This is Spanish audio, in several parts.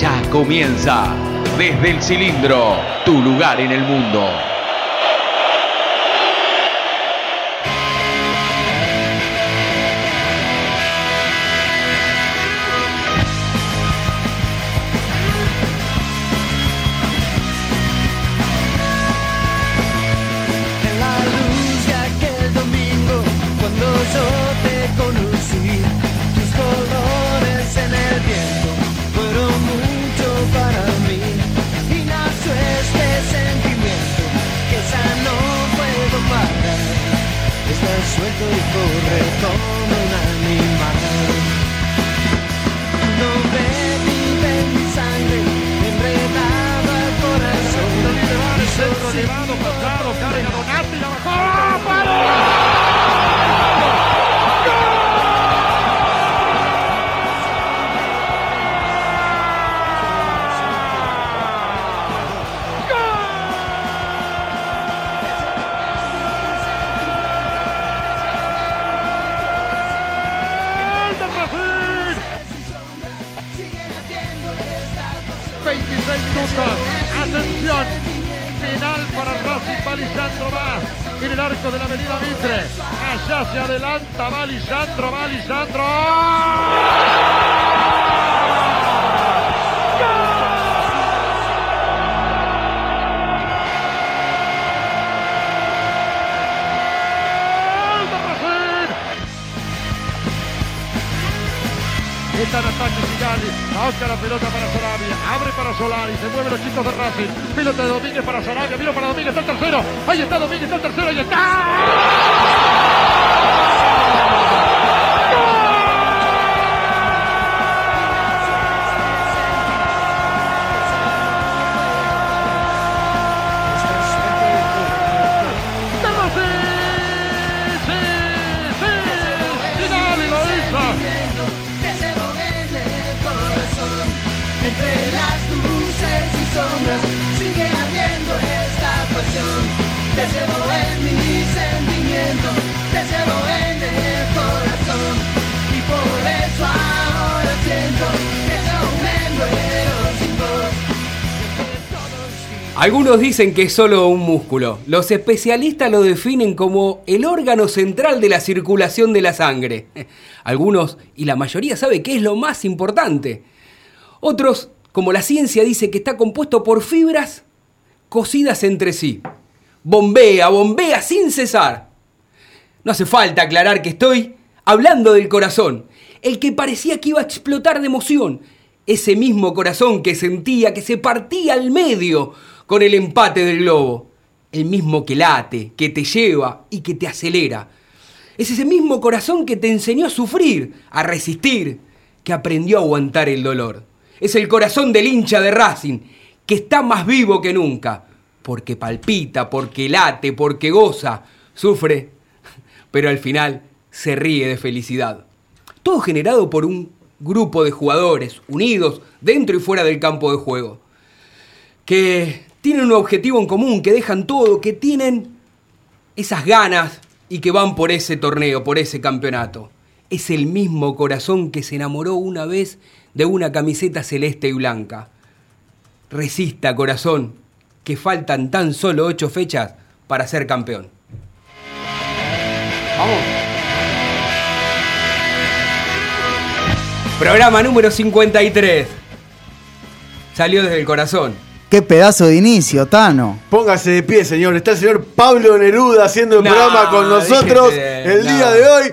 Ya comienza desde el cilindro, tu lugar en el mundo. Pelota para Sarabia, abre para Solari, se mueven los chicos de Racing, pelota de Domínguez para Sarabia, mira para Domínguez, está el tercero, ahí está Domínguez, está el tercero, ahí está. Algunos dicen que es solo un músculo. Los especialistas lo definen como el órgano central de la circulación de la sangre. Algunos, y la mayoría, sabe que es lo más importante. Otros, como la ciencia, dice que está compuesto por fibras cosidas entre sí. Bombea, bombea sin cesar. No hace falta aclarar que estoy hablando del corazón, el que parecía que iba a explotar de emoción, ese mismo corazón que sentía que se partía al medio con el empate del globo, el mismo que late, que te lleva y que te acelera. Es ese mismo corazón que te enseñó a sufrir, a resistir, que aprendió a aguantar el dolor. Es el corazón del hincha de Racing, que está más vivo que nunca, porque palpita, porque late, porque goza, sufre, pero al final se ríe de felicidad. Todo generado por un grupo de jugadores unidos dentro y fuera del campo de juego, que tienen un objetivo en común, que dejan todo, que tienen esas ganas y que van por ese torneo, por ese campeonato. Es el mismo corazón que se enamoró una vez de una camiseta celeste y blanca. Resista, corazón, que faltan tan solo ocho fechas para ser campeón. Vamos. Programa número 53. Salió desde el corazón. Qué pedazo de inicio, Tano. Póngase de pie, señor. Está el señor Pablo Neruda haciendo el No, programa con nosotros el no. día de hoy.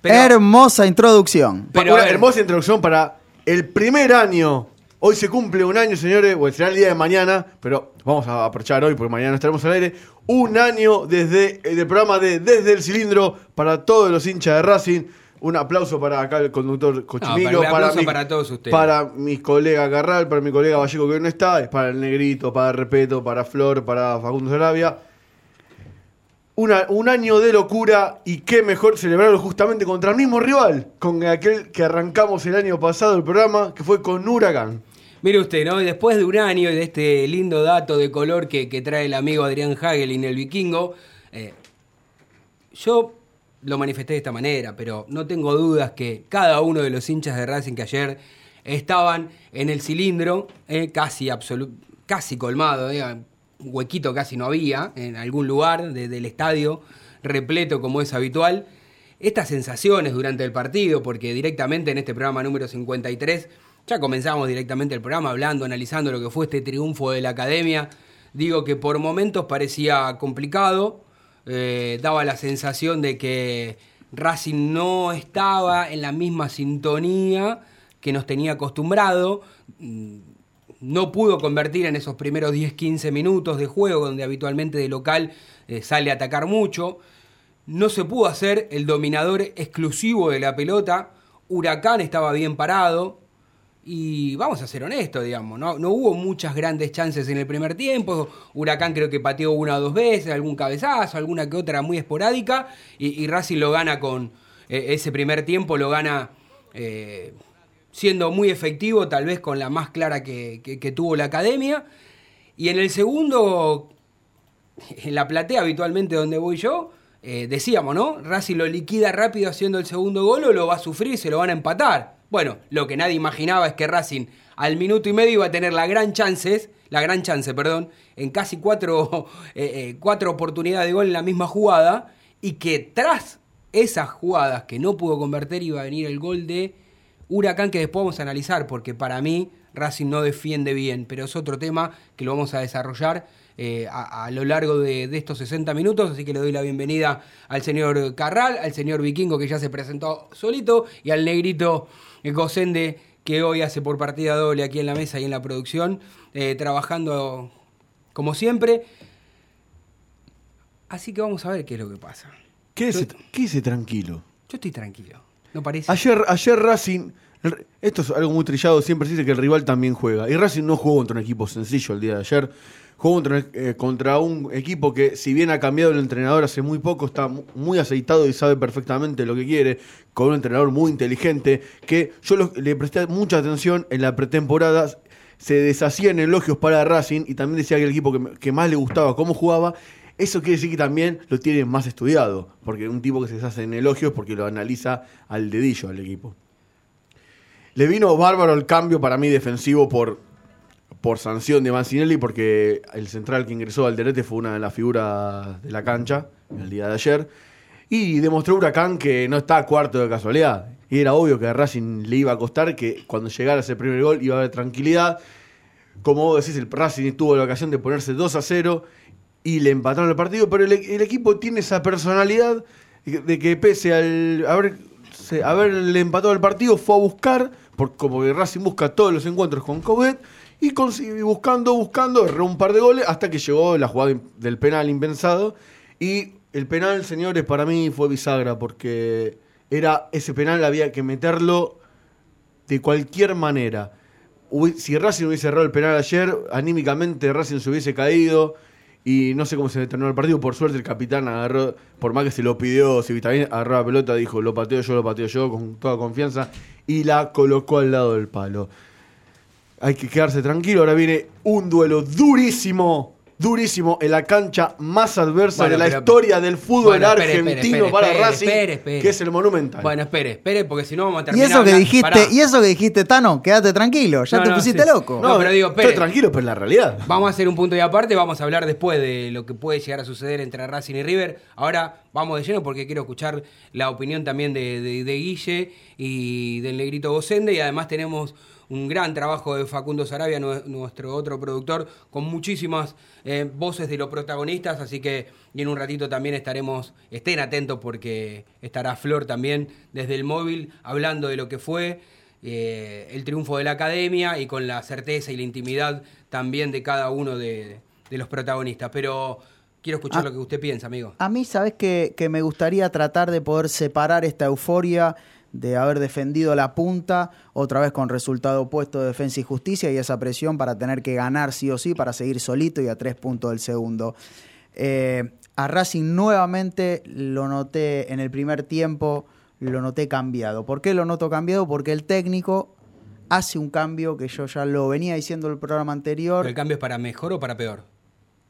Pero- Hermosa introducción. Pero, Una hermosa introducción para el primer año. Hoy se cumple un año, señores, o será el día de mañana, pero vamos a aprovechar hoy porque mañana estaremos al aire. Un año desde el programa de Desde el Cilindro para todos los hinchas de Racing. Un aplauso para acá el conductor Cochimilo, pero un para, aplauso mi- para todos ustedes. para mis colegas Garral, para mi colega Vallejo que hoy no está, es para el Negrito, para Repeto, para Flor, para Facundo Sarabia. Una- un año de locura y qué mejor celebrarlo justamente contra el mismo rival, con aquel que arrancamos el año pasado el programa, que fue con Huracán. Mire usted, ¿no? Después de un año y de este lindo dato de color que, que trae el amigo Adrián Hagelin, el vikingo, eh, yo lo manifesté de esta manera, pero no tengo dudas que cada uno de los hinchas de Racing que ayer estaban en el cilindro, eh, casi, casi colmado, eh, huequito casi no había en algún lugar de- del estadio, repleto como es habitual. Estas sensaciones durante el partido, porque directamente en este programa número 53 ya comenzamos directamente el programa hablando, analizando lo que fue este triunfo de la academia. Digo que por momentos parecía complicado, eh, daba la sensación de que Racing no estaba en la misma sintonía que nos tenía acostumbrado. Mm, No pudo convertir en esos primeros 10-15 minutos de juego, donde habitualmente de local eh, sale a atacar mucho. No se pudo hacer el dominador exclusivo de la pelota. Huracán estaba bien parado. Y vamos a ser honestos, digamos, ¿no? no hubo muchas grandes chances en el primer tiempo. Huracán creo que pateó una o dos veces, algún cabezazo, alguna que otra muy esporádica. Y, y Racing lo gana con eh, ese primer tiempo, lo gana eh, siendo muy efectivo, tal vez con la más clara que, tuvo la academia. Y en el segundo, en la platea habitualmente donde voy yo, eh, decíamos, ¿no? Racing lo liquida rápido haciendo el segundo gol o lo va a sufrir se lo van a empatar. Bueno, lo que nadie imaginaba es que Racing al minuto y medio iba a tener la gran chances, la gran chance, perdón, en casi cuatro, eh, eh, cuatro oportunidades de gol en la misma jugada y que tras esas jugadas que no pudo convertir iba a venir el gol de Huracán que después vamos a analizar porque para mí Racing no defiende bien, pero es otro tema que lo vamos a desarrollar eh, a, a lo largo de, de estos 60 minutos, así que le doy la bienvenida al señor Carral, al señor Vikingo que ya se presentó solito y al negrito Gosende que hoy hace por partida doble aquí en la mesa y en la producción, eh, trabajando como siempre. Así que vamos a ver qué es lo que pasa. Quédese, Yo- quédese tranquilo. Yo estoy tranquilo, ¿no parece? Ayer, ayer Racing, esto es algo muy trillado, siempre se dice que el rival también juega. Y Racing no jugó contra un equipo sencillo el día de ayer. Jugó contra, eh, un equipo que, si bien ha cambiado el entrenador hace muy poco, está mu- muy aceitado y sabe perfectamente lo que quiere, con un entrenador muy inteligente, que yo le presté mucha atención en la pretemporada. Se deshacía en elogios para Racing y también decía que el equipo que, que más le gustaba cómo jugaba. Eso quiere decir que también lo tiene más estudiado, porque un tipo que se deshace en elogios porque lo analiza al dedillo al equipo. Le vino bárbaro el cambio para mí defensivo por, por sanción de Mancinelli, porque el central que ingresó al Derete fue una de las figuras de la cancha el día de ayer. Y demostró Huracán que no está cuarto de casualidad. Y era obvio que a Racing le iba a costar que cuando llegara ese primer gol iba a haber tranquilidad. Como vos decís, el Racing tuvo la ocasión de ponerse 2 a 0 y le empataron el partido, pero el, el equipo tiene esa personalidad de que pese al haber, haberle empatado el partido, fue a buscar, por, como que Racing busca todos los encuentros con Covet, y, y buscando, buscando, erró un par de goles hasta que llegó la jugada del penal impensado. Y el penal, señores, para mí fue bisagra, porque era ese penal había que meterlo de cualquier manera. Si Racing hubiese errado el penal ayer, anímicamente Racing se hubiese caído y no sé cómo se terminó el partido. Por suerte el capitán agarró, por más que se lo pidió, si también agarró la pelota, dijo lo pateo yo, lo pateo yo, con toda confianza, y la colocó al lado del palo. Hay que quedarse tranquilo, ahora viene un duelo durísimo, durísimo, en la cancha más adversa Bueno, de la pero- historia del fútbol Bueno, espere, argentino espere, para espere, Racing, espere, espere. que es el Monumental. Bueno, espere, espere, porque si no vamos a Y terminar. eso que dijiste, Pará. y eso que dijiste, Tano, quédate tranquilo, ya No, te no, pusiste sí. loco. No, pero digo, espere. estoy tranquilo, pero es la realidad. Vamos a hacer un punto y aparte, vamos a hablar después de lo que puede llegar a suceder entre Racing y River. Ahora vamos de lleno porque quiero escuchar la opinión también de, de- de Guille y del negrito Gosende y además tenemos un gran trabajo de Facundo Sarabia, nue- nuestro otro productor, con muchísimas eh, voces de los protagonistas, así que y en un ratito también estaremos, estén atentos porque estará Flor también desde el móvil hablando de lo que fue eh, el triunfo de la academia y con la certeza y la intimidad también de cada uno de, de los protagonistas. Pero quiero escuchar Ah. lo que usted piensa, amigo. A mí, ¿sabes que, que me gustaría tratar de poder separar esta euforia de haber defendido la punta, otra vez con resultado opuesto de Defensa y Justicia y esa presión para tener que ganar sí o sí para seguir solito y a tres puntos del segundo. Eh, a Racing nuevamente lo noté en el primer tiempo, lo noté cambiado. ¿Por qué lo noto cambiado? Porque el técnico hace un cambio que yo ya lo venía diciendo en el programa anterior. ¿Pero ¿El cambio es para mejor o para peor?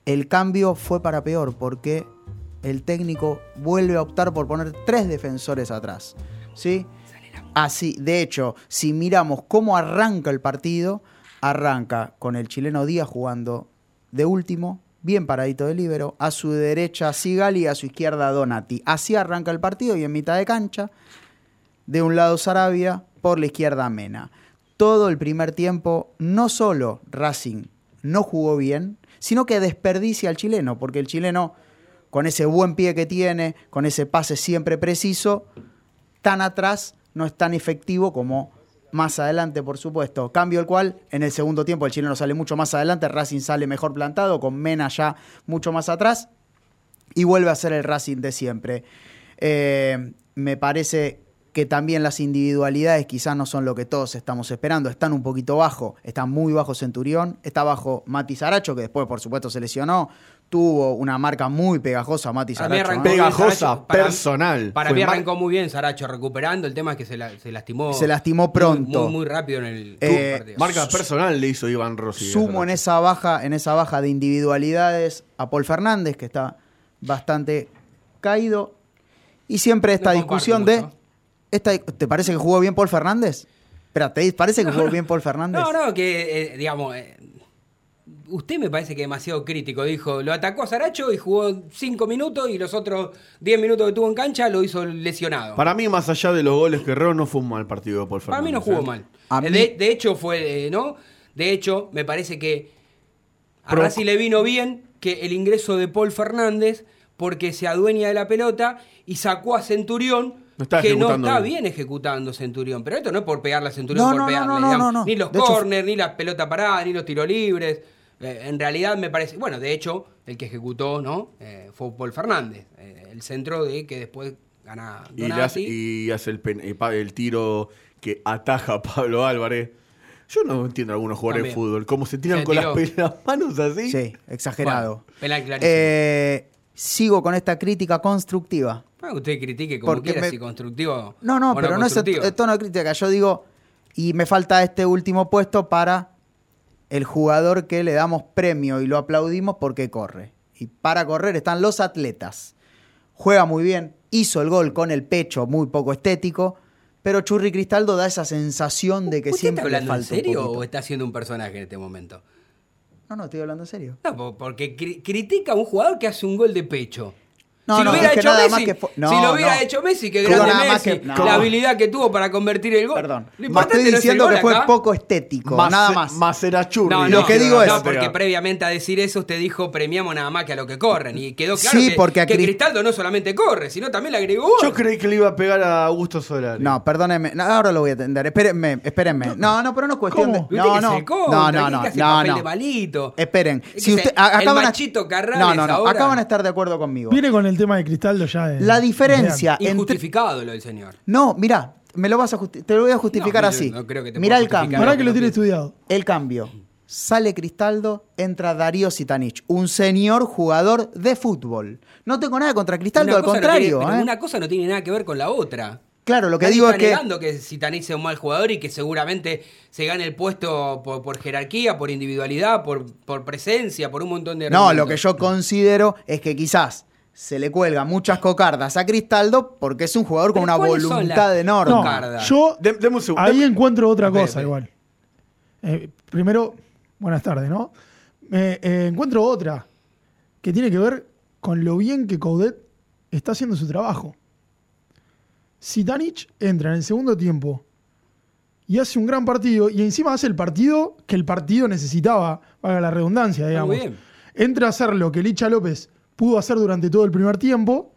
El cambio fue para peor porque el técnico vuelve a optar por poner tres defensores atrás. ¿Sí? Así, de hecho, si miramos cómo arranca el partido, arranca con el chileno Díaz jugando de último, bien paradito de líbero, a su derecha Sigali y a su izquierda Donati. Así arranca el partido y en mitad de cancha, de un lado Sarabia, por la izquierda Mena. Todo el primer tiempo, no solo Racing no jugó bien, sino que desperdicia al chileno, porque el chileno, con ese buen pie que tiene, con ese pase siempre preciso, tan atrás no es tan efectivo como más adelante, por supuesto. Cambio el cual, en el segundo tiempo el chileno sale mucho más adelante, Racing sale mejor plantado, con Mena ya mucho más atrás, y vuelve a ser el Racing de siempre. Eh, me parece que también las individualidades quizás no son lo que todos estamos esperando, están un poquito bajo, está muy bajo Centurión, está bajo Mati Zaracho, que después por supuesto se lesionó, tuvo una marca muy pegajosa Mati Para mí Zaracho. arrancó ¿no? Pegajosa, Saracho. Para- personal. Para Fue mí arrancó muy bien Saracho recuperando. El tema es que se, la- se lastimó. Se lastimó pronto. Muy, muy rápido en el Eh, partido. Marca personal le hizo Iván Rossi. Sumo en esa baja, en esa baja de individualidades a Paul Fernández, que está bastante caído. Y siempre esta No discusión de. Esta, ¿Te parece que jugó bien Paul Fernández? Espera, ¿te parece que jugó bien Paul Fernández? No, no, que, eh, digamos, eh, usted me parece que demasiado crítico. Dijo, lo atacó a Saracho y jugó 5 minutos y los otros 10 minutos que tuvo en cancha lo hizo lesionado. Para mí, más allá de los goles que erró, no fue un mal partido de Paul Para Fernández. mí no jugó ¿eh? mal. Eh, mí- De, de hecho, fue, eh, ¿no? De hecho, me parece que a Pro- Racing le vino bien que el ingreso de Paul Fernández porque se adueña de la pelota y sacó a Centurión. No que no está bien. ejecutando Centurión, pero esto no es por pegarle a Centurión, No, por no, pegarle, no, no, digamos. no, no. ni los hecho- corners, ni las pelotas paradas, ni los tiros libres. Eh, en realidad me parece, bueno, de hecho, el que ejecutó, ¿no? Eh, fue Paul Fernández, eh, el centro de que después gana Y, hace, y hace el, pen- eh, el tiro que ataja a Pablo Álvarez. Yo no entiendo a algunos jugadores También. de fútbol. Cómo se tiran Se con las, las manos así. Sí, exagerado. Bueno, penal clarísimo. Eh, sigo con esta crítica constructiva. Bueno, usted critique como Porque quiera, me- si constructivo. No, no, o pero no es el tono de crítica. Yo digo, y me falta este último puesto para el jugador que le damos premio y lo aplaudimos porque corre. Y para correr están los atletas. Juega muy bien, hizo el gol con el pecho muy poco estético, pero Churri Cristaldo da esa sensación de que ¿Usted siempre está hablando en falta serio o está haciendo un personaje en este momento? No, no, estoy hablando en serio. No, po- porque cri- critica a un jugador que hace un gol de pecho. No, si no, lo hubiera es que hecho Messi, más que no, si lo hubiera no. hecho Messi, que grande nada más Messi, que- no. la habilidad que tuvo para convertir el gol. Perdón. Lo Ma- importante Estoy no diciendo que fue acá. poco estético, Más, nada más. Más era churri. No, Lo no, que digo no, es- porque previamente a decir eso usted dijo premiamos nada más que a lo que corren y quedó claro Sí, que, porque a que Cris- Cristaldo no solamente corre, sino también le agregó gol. Yo creí que le iba a pegar a Augusto Solari. No, perdónenme. No, ahora lo voy a atender. Espérenme, espérenme. No, no, pero no es cuestión ¿Cómo? de. No, no. No, no, no. No, no. de. Esperen. Es Si usted, acaban No, no, no. Acaban a estar de acuerdo conmigo. Viene con el tema de Cristaldo ya. de- La diferencia entre. Injustificado lo del señor. No, mira, me lo vas a justi- te lo voy a justificar No, así. no creo que te Mira pueda el cambio. Para que lo tiene estudiado. El cambio. Sale Cristaldo, entra Darío Sitanich, un señor jugador de fútbol. No tengo nada contra Cristaldo, Una al cosa no contrario. tiene- pero ¿eh? una cosa no tiene nada que ver con la otra. Claro, lo que Nadie digo está es que. negando que Zitanich sea un mal jugador y que seguramente se gane el puesto por, por jerarquía, por individualidad, por, por presencia, por un montón de No, lo que yo considero es que quizás se le cuelga muchas cocardas a Cristaldo porque es un jugador con una ¿cuáles son voluntad enorme. No, yo segundo. ahí encuentro otra cosa igual. Eh, primero, buenas tardes, ¿no? Me, eh, encuentro otra que tiene que ver con lo bien que Coudet está haciendo su trabajo. Sitanich entra en el segundo tiempo y hace un gran partido y encima hace el partido que el partido necesitaba, valga la redundancia, digamos. bien. Entra a hacer lo que Licha López pudo hacer durante todo el primer tiempo,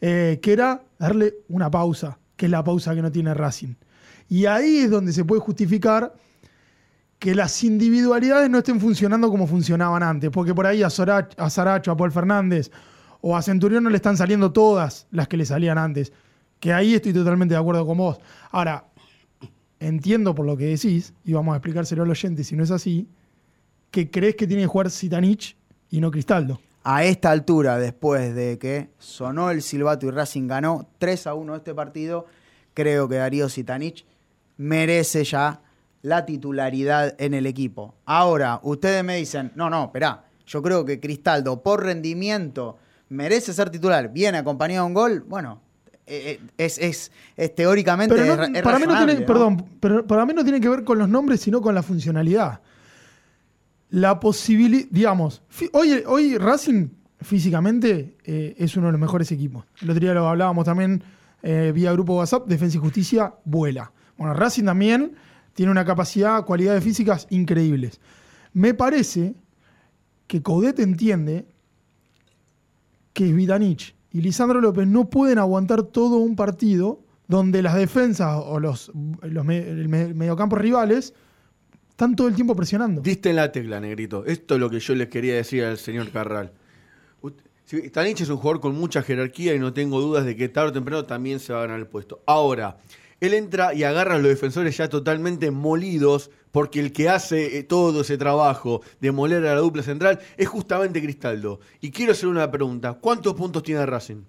eh, que era darle una pausa, que es la pausa que no tiene Racing. Y ahí es donde se puede justificar que las individualidades no estén funcionando como funcionaban antes, porque por ahí a, Sora- a Saracho, a Paul Fernández o a Centurión no le están saliendo todas las que le salían antes. Que ahí estoy totalmente de acuerdo con vos. Ahora, entiendo por lo que decís, y vamos a explicárselo al oyente si no es así, que crees que tiene que jugar Sitanich y no Cristaldo. A esta altura, después de que sonó el silbato y Racing ganó 3 a 1 este partido, creo que Darío Sitanich merece ya la titularidad en el equipo. Ahora, ustedes me dicen, no, no, esperá, yo creo que Cristaldo por rendimiento merece ser titular, viene acompañado de un gol, bueno, eh, es, es- es teóricamente Pero no- es- es para mí no tiene, perdón, pero para mí no tiene que ver con los nombres, sino con la funcionalidad. La posibilidad, digamos, hoy, hoy Racing físicamente eh, es uno de los mejores equipos. El otro día lo hablábamos también eh, vía grupo WhatsApp, Defensa y Justicia vuela. Bueno, Racing también tiene una capacidad, cualidades físicas increíbles. Me parece que Coudet entiende que Vidanich y Lisandro López no pueden aguantar todo un partido donde las defensas o los, los me- rivales están todo el tiempo presionando. Diste en la tecla, negrito. Esto es lo que yo les quería decir al señor Carral. Tanich es un jugador con mucha jerarquía y no tengo dudas de que tarde o temprano también se va a ganar el puesto. Ahora, él entra y agarra a los defensores ya totalmente molidos porque el que hace eh, todo ese trabajo de moler a la dupla central es justamente Cristaldo. Y quiero hacer una pregunta. ¿Cuántos puntos tiene Racing?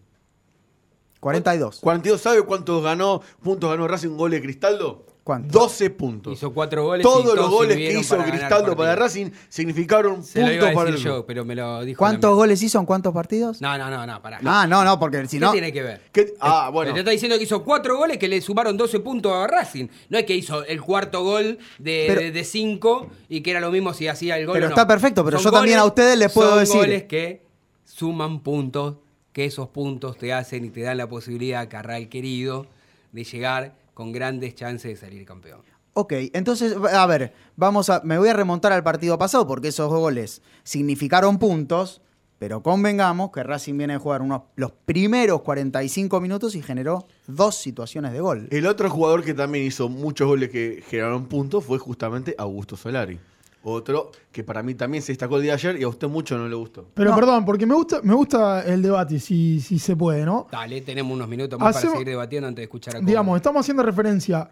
42. 42, ¿sabe cuántos ganó, puntos ganó Racing un gol de Cristaldo? ¿Cuántos? 12 puntos. Hizo cuatro goles. y Todos los goles que hizo para Cristaldo para. Racing significaron Se lo iba a puntos para el yo, pero me lo dijo. ¿Cuántos goles hizo en cuántos partidos? No, no, no, no, pará. Ah, no, no, porque si ¿Qué no. tiene que ver? ¿Qué? Ah, bueno. Te está diciendo que hizo cuatro goles que le sumaron 12 puntos a Racing. No es que hizo el cuarto gol de, Pero- de, de cinco y que era lo mismo si hacía el gol. Pero o no. está perfecto, pero Son yo también a ustedes les puedo son decir- goles que suman puntos, que esos puntos te hacen y te dan la posibilidad, Carral querido, de llegar con grandes chances de salir campeón. Ok, entonces, a ver, vamos a. Me voy a remontar al partido pasado porque esos goles significaron puntos, pero convengamos que Racing viene a jugar unos, los primeros 45 minutos y generó dos situaciones de gol. El otro jugador que también hizo muchos goles que generaron puntos fue justamente Augusto Solari. Otro que para mí también se destacó el día de ayer y a usted mucho no le gustó. Pero No. perdón, porque me gusta, me gusta el debate, si, si se puede, ¿no? Dale, tenemos unos minutos más Hacemos- para seguir debatiendo antes de escuchar a. Digamos, estamos haciendo referencia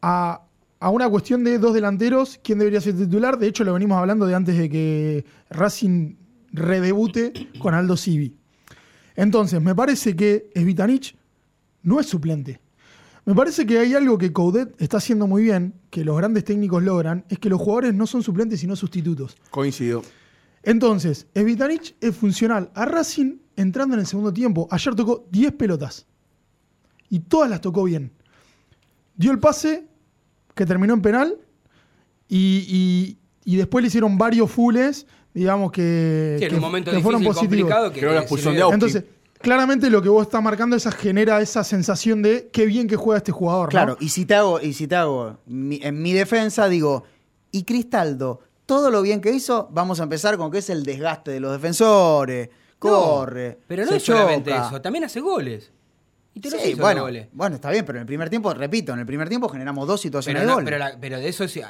a, a una cuestión de dos delanteros, quién debería ser titular. De hecho, lo venimos hablando de antes de que Racing redebute con Aldo Civi. Entonces, me parece que Svitanich no es suplente. Me parece que hay algo que Coudet está haciendo muy bien, que los grandes técnicos logran, es que los jugadores no son suplentes sino sustitutos. Coincido. Entonces, Svitanich es funcional a Racing entrando en el segundo tiempo. Ayer tocó 10 pelotas. Y todas las tocó bien. Dio el pase, que terminó en penal. Y, y- y después le hicieron varios fules, digamos que, Sí, en que- un momento que difícil fueron positivos. complicado que, Creo la que expulsión de. Entonces, claramente lo que vos estás marcando esa genera esa sensación de qué bien que juega este jugador. ¿no? Claro, y si te hago, y si te hago mi- en mi defensa, digo, y Cristaldo, todo lo bien que hizo, vamos a empezar con que es el desgaste de los defensores. Corre. No, pero no se es solamente choca. eso, también hace goles. Y te los Sí, hizo bueno, goles. bueno, está bien, pero en el primer tiempo, repito, en el primer tiempo generamos dos situaciones Pero, de no- gol. pero, la- pero de eso, es,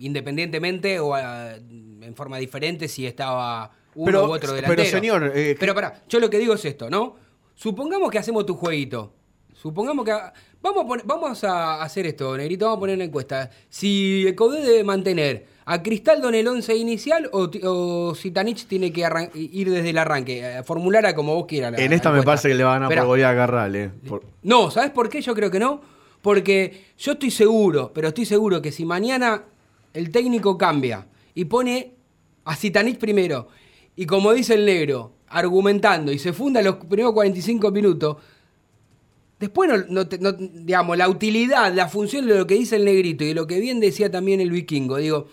independientemente o en forma diferente, si estaba uno Pero- u otro pero, delantero. señor, eh, pero pará, yo lo que digo es esto, ¿no? Supongamos que hacemos tu jueguito. Supongamos que. Vamos a, poner- vamos a hacer esto, Negrito, vamos a poner una encuesta. Si el Caudet debe mantener a Cristaldo en el 11 inicial o, o si Tanich tiene que ir desde el arranque, eh, formular a como vos quieras. la- En la esta me parece que le van a ganar Esperá. por goleada a Garral, eh. Por- No, ¿sabes por qué? Yo creo que no. Porque yo estoy seguro, pero estoy seguro que si mañana el técnico cambia y pone a Zitanich primero, y como dice el negro, argumentando y se funda los primeros 45 minutos, después, no, no digamos, la utilidad, la función de lo que dice el negrito y de lo que bien decía también el vikingo, digo,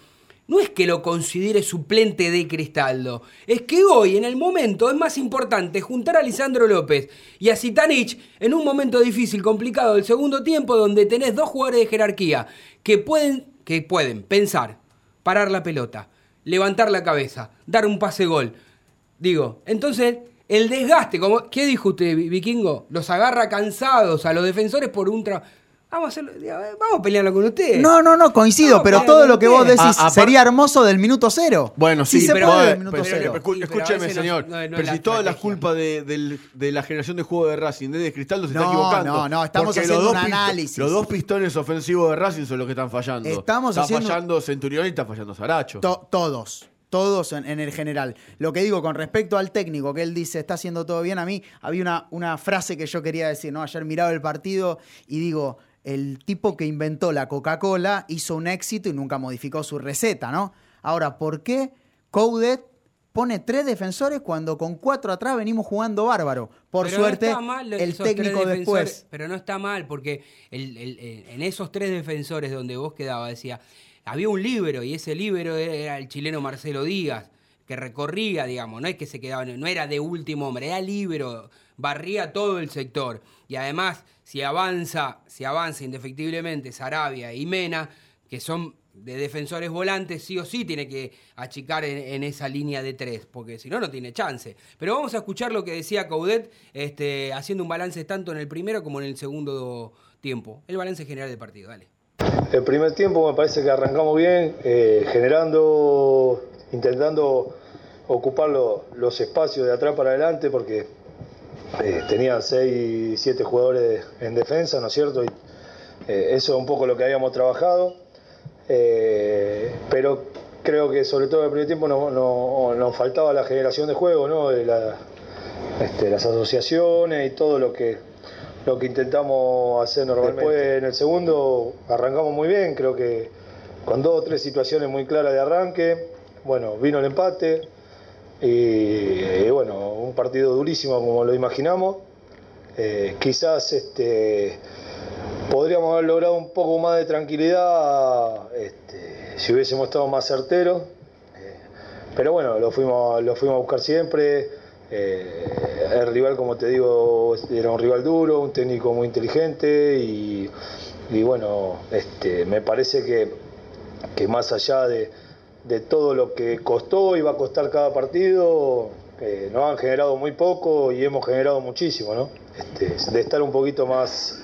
no es que lo considere suplente de Cristaldo, es que hoy, en el momento, es más importante juntar a Lisandro López y a Zitanich en un momento difícil, complicado del segundo tiempo, donde tenés dos jugadores de jerarquía que pueden, que pueden pensar, parar la pelota, levantar la cabeza, dar un pase gol. Digo, entonces, el desgaste, como, ¿qué dijo usted, vi- vikingo? Los agarra cansados a los defensores por un tra- Vamos a hacerlo, eh, vamos a pelearlo con usted. No, no, no, coincido, pero todo lo que vos decís A- sería hermoso del minuto cero. Bueno, sí, se pero- puede bueno, del minuto pero, cero. pero Sí, pero escúcheme, señor. no- no es pero la si toda la culpa de, la generación de juego de Racing desde Cristaldo se está No, equivocando. no, no, estamos haciendo los dos un análisis. Los dos pistones ofensivos de Racing son los que están fallando. Estamos está haciendo- fallando Centurión y está fallando Saracho. To- todos, todos en, en el general. Lo que digo con respecto al técnico, que él dice está haciendo todo bien, a mí había una, una frase que yo quería decir, ¿no? Ayer miraba el partido y digo, el tipo que inventó la Coca-Cola hizo un éxito y nunca modificó su receta, ¿no? Ahora, ¿por qué Coudet pone tres defensores cuando con cuatro atrás venimos jugando bárbaro. Por Pero no suerte, está mal el técnico después. Pero no está mal, porque el- el- el- en esos tres defensores donde vos quedabas, decía, había un líbero, y ese líbero era el chileno Marcelo Díaz, que recorría, digamos, no es que se quedaba, no era de último hombre, era líbero, barría todo el sector. Y además, si avanza, si avanza indefectiblemente Sarabia y Mena, que son de defensores volantes, sí o sí tiene que achicar en, esa línea de tres, porque si no, no tiene chance. Pero vamos a escuchar lo que decía Caudet, este, haciendo un balance tanto en el primero como en el segundo tiempo. El balance general del partido, dale. El primer tiempo me parece que arrancamos bien, eh, generando, intentando ocupar lo- los espacios de atrás para adelante, porque eh, tenían 6, 7 jugadores en defensa, ¿no es cierto? Y, eh, eso es un poco lo que habíamos trabajado, eh, pero creo que sobre todo en el primer tiempo no- no- nos faltaba la generación de juego, ¿no? De la- este, las asociaciones y todo lo que, lo que intentamos hacer normalmente. Después en el segundo arrancamos muy bien, creo que con dos o tres situaciones muy claras de arranque. Bueno, vino el empate y, y bueno, un partido durísimo como lo imaginamos. Eh, quizás este, podríamos haber logrado un poco más de tranquilidad este, si hubiésemos estado más certeros. Eh, pero bueno, lo fuimos, lo fuimos a buscar siempre. Eh, el rival, como te digo, era un rival duro, un técnico muy inteligente y, y bueno, este, me parece que, que más allá de, de todo lo que costó y va a costar cada partido, eh, nos han generado muy poco y hemos generado muchísimo, ¿no? Este, de estar un poquito más,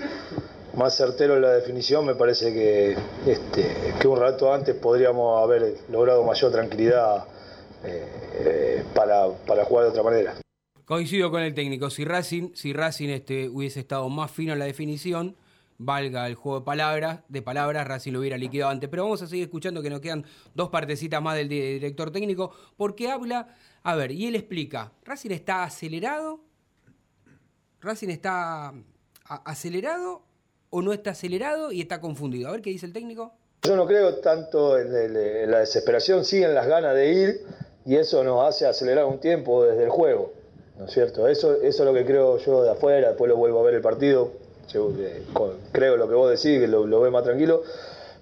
más certero en la definición, me parece que, este, que un rato antes podríamos haber logrado mayor tranquilidad eh, para, para jugar de otra manera. Coincido con el técnico. Si Racing, si Racing este, hubiese estado más fino en la definición, valga el juego de palabras, de palabras, Racing lo hubiera liquidado antes. Pero vamos a seguir escuchando que nos quedan dos partecitas más del di- director técnico, porque habla, a ver, y él explica, Racing está acelerado, Racing está acelerado o no está acelerado y está confundido. A ver qué dice el técnico. Yo no creo tanto en, la desesperación, sí en las ganas de ir y eso nos hace acelerar un tiempo desde el juego, ¿no es cierto? Eso, eso es lo que creo yo de afuera, después lo vuelvo a ver el partido, creo lo que vos decís, que lo, ve más tranquilo,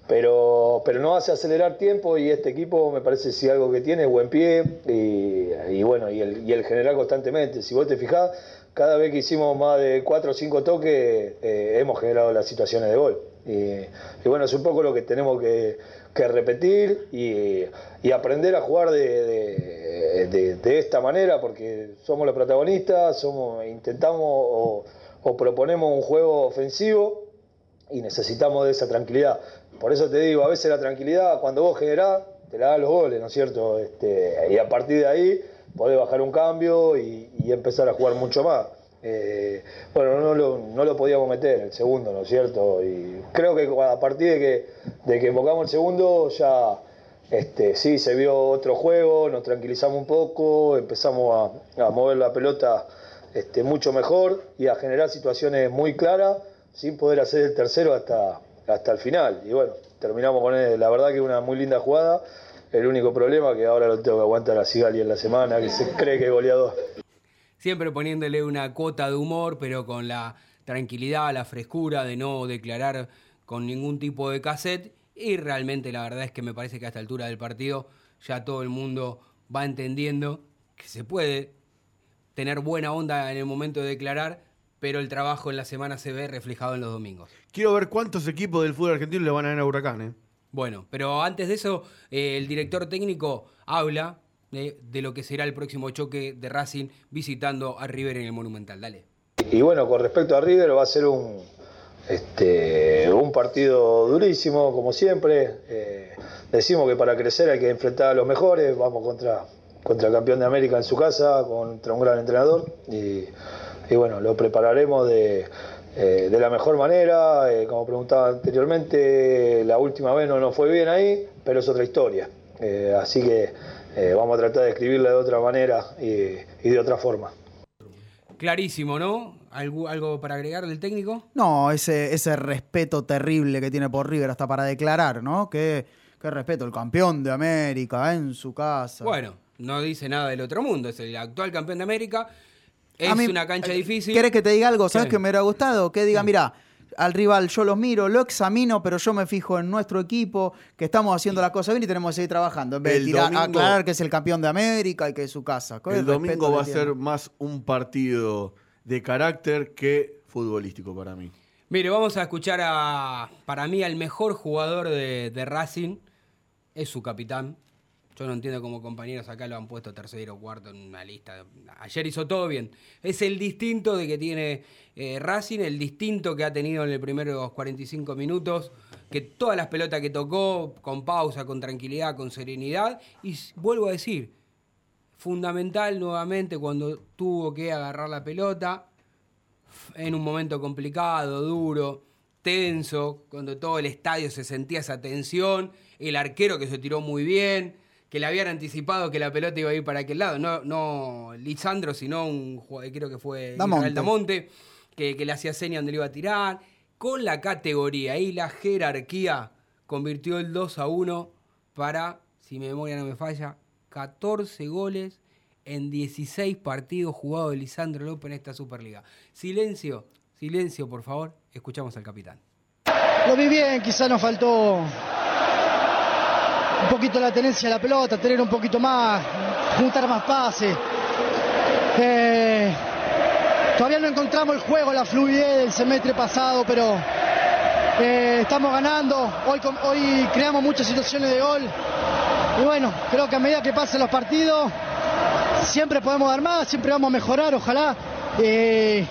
pero, pero nos hace acelerar tiempo y este equipo me parece si algo que tiene buen pie y, bueno, y el, y general constantemente, si vos te fijás, cada vez que hicimos más de cuatro o cinco toques eh, hemos generado las situaciones de gol. Y, bueno, es un poco lo que tenemos que, repetir y, aprender a jugar de, de- esta manera, porque somos los protagonistas, somos, intentamos o proponemos un juego ofensivo y necesitamos de esa tranquilidad. Por eso te digo, a veces la tranquilidad, cuando vos generás, te la dan los goles, ¿no es cierto? Este, y a partir de ahí podés bajar un cambio y, empezar a jugar mucho más. Eh, bueno, no lo, no lo podíamos meter el segundo, ¿no es cierto? Y creo que a partir de que, de que invocamos el segundo ya este, sí se vio otro juego, nos tranquilizamos un poco, empezamos a, a mover la pelota este, mucho mejor y a generar situaciones muy claras sin poder hacer el tercero hasta, hasta el final. Y bueno, terminamos con él. La verdad que una muy linda jugada. El único problema que ahora lo tengo que aguantar a Sigali en la semana, que se cree que es goleador. Siempre poniéndole una cuota de humor, pero con la tranquilidad, la frescura de no declarar con ningún tipo de cassette. Y realmente la verdad es que me parece que a esta altura del partido ya todo el mundo va entendiendo que se puede tener buena onda en el momento de declarar, pero el trabajo en la semana se ve reflejado en los domingos. Quiero ver cuántos equipos del fútbol argentino le van a ganar a Huracán, ¿eh? Bueno, pero antes de eso, eh, el director técnico habla de, de lo que será el próximo choque de Racing visitando a River en el Monumental. Dale. Y bueno, con respecto a River va a ser un, este, un partido durísimo, como siempre. Eh, decimos que para crecer hay que enfrentar a los mejores, vamos contra, contra el campeón de América en su casa, contra un gran entrenador. Y, y bueno, lo prepararemos de, eh, de la mejor manera. Eh, como preguntaba anteriormente, la última vez no nos fue bien ahí, pero es otra historia. Eh, así que eh, vamos a tratar de escribirla de otra manera y, y de otra forma. Clarísimo, ¿no? ¿Algo, algo para agregar del técnico? No, ese, ese respeto terrible que tiene por River hasta para declarar, ¿no? Qué, qué respeto, el campeón de América en su casa. Bueno, no dice nada del otro mundo. Es el actual campeón de América. Es mí- una cancha difícil. ¿Querés que te diga algo? ¿Sabes Sí. que me hubiera gustado? Que diga, mira, al rival yo los miro, lo examino, pero yo me fijo en nuestro equipo, que estamos haciendo las cosas bien y tenemos que seguir trabajando. En vez El de tirar- domingo- aclarar que es el campeón de América y que es su casa. Con El domingo va a ser más un partido de carácter que futbolístico para mí. Mire, vamos a escuchar a, para mí, al mejor jugador de, de Racing. Es su capitán. Yo no entiendo cómo compañeros acá lo han puesto tercero o cuarto en una lista. Ayer hizo todo bien. Es el distinto de que tiene eh, Racing, el distinto que ha tenido en los primeros 45 minutos, que todas las pelotas que tocó, con pausa, con tranquilidad, con serenidad. Y vuelvo a decir, fundamental nuevamente cuando tuvo que agarrar la pelota, en un momento complicado, duro, tenso, cuando todo el estadio se sentía esa tensión, el arquero que se tiró muy bien, que le habían anticipado que la pelota iba a ir para aquel lado, no, no Lisandro, sino un jugador, creo que fue Damonte. Damonte, que, que le hacía seña donde le iba a tirar, con la categoría y la jerarquía, convirtió el 2 a 1 para, si mi memoria no me falla, 14 goles en 16 partidos jugados de Lisandro López en esta Superliga. Silencio, silencio, por favor. Escuchamos al capitán. Lo vi bien, quizás nos faltó un poquito la tenencia de la pelota, tener un poquito más, juntar más pases. Eh, todavía no encontramos el juego, la fluidez del semestre pasado, pero eh, estamos ganando. Hoy, hoy creamos muchas situaciones de gol. Y bueno, creo que a medida que pasen los partidos, siempre podemos dar más, siempre vamos a mejorar, ojalá. Eh,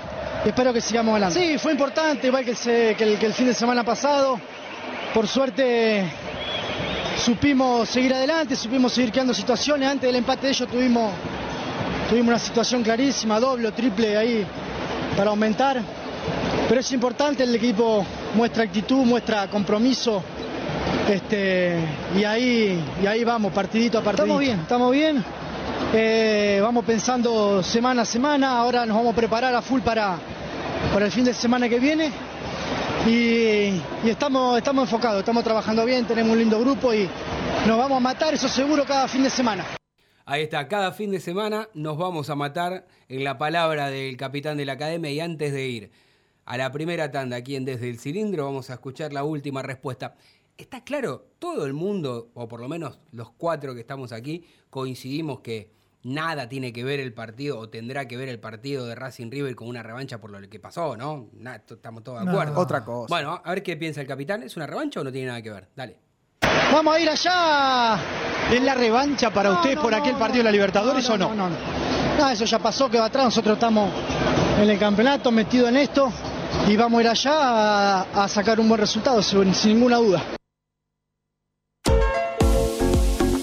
espero que sigamos adelante. Sí, fue importante, igual que el, que el fin de semana pasado. Por suerte supimos seguir adelante, supimos seguir creando situaciones. Antes del empate de ellos tuvimos, tuvimos una situación clarísima, doble o triple ahí para aumentar. Pero es importante, el equipo muestra actitud, muestra compromiso. Este, y ahí, y ahí vamos, partidito a partidito. Estamos bien, estamos bien. Eh, vamos pensando semana a semana, ahora nos vamos a preparar a full para, para el fin de semana que viene. Y, estamos, estamos enfocados, estamos trabajando bien, tenemos un lindo grupo y nos vamos a matar, eso seguro, cada fin de semana. Ahí está, cada fin de semana nos vamos a matar en la palabra del capitán de la academia y antes de ir a la primera tanda aquí en Desde el Cilindro vamos a escuchar la última respuesta. Está claro, todo el mundo, o por lo menos los cuatro que estamos aquí, coincidimos que nada tiene que ver el partido o tendrá que ver el partido de Racing River con una revancha por lo que pasó, ¿no? Na- estamos todos de No. acuerdo. Otra cosa. Bueno, a ver qué piensa el capitán. ¿Es una revancha o no tiene nada que ver? Dale. Vamos a ir allá. ¿Es la revancha para No, usted no, por no, aquel no. partido de la Libertadores o no? No, no, no. Eso ya pasó, quedó atrás. Nosotros estamos en el campeonato, metidos en esto. Y vamos a ir allá a, a sacar un buen resultado, sin, sin ninguna duda.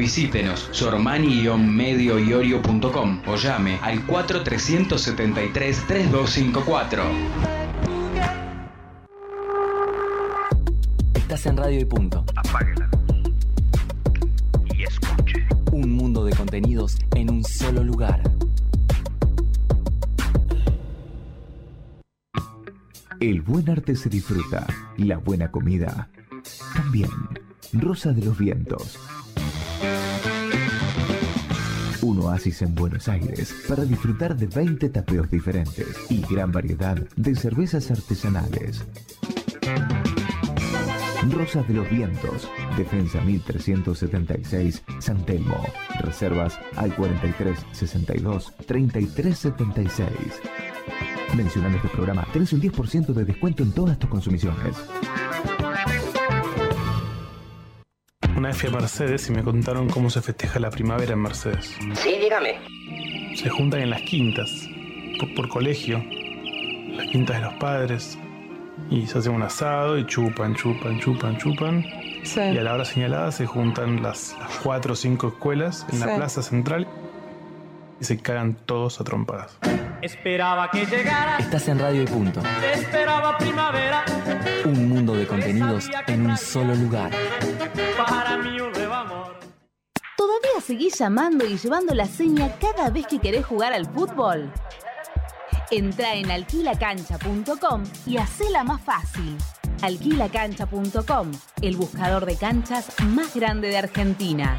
Visítenos sormani-medioiorio.com o llame al 4373-3254. Estás en Radio y Punto. Y escuche. Un mundo de contenidos en un solo lugar. El buen arte se disfruta, la buena comida también. Rosa de los Vientos. Un oasis en Buenos Aires para disfrutar de 20 tapeos diferentes y gran variedad de cervezas artesanales. Rosa de los Vientos, Defensa 1376, San Telmo. Reservas al 43 62 33 76. Mencionando este programa, tenés un 10% de descuento en todas tus consumiciones. Una vez fui a Mercedes y me contaron cómo se festeja la primavera en Mercedes. Sí, dígame. Se juntan en las quintas, por, por colegio, las quintas de los padres, y se hace un asado y chupan, chupan, chupan, chupan. Y a la hora señalada se juntan las, las cuatro o cinco escuelas en la Sí. plaza central y se cagan todos a trompadas. Esperaba que llegara. Estás en Radio y Punto. Esperaba primavera. Un mundo de contenidos en un solo lugar. Para mí un nuevo amor. ¿Todavía seguís llamando y llevando la seña cada vez que querés jugar al fútbol? Entra en alquilacancha.com y hacela más fácil. Alquilacancha.com, el buscador de canchas más grande de Argentina.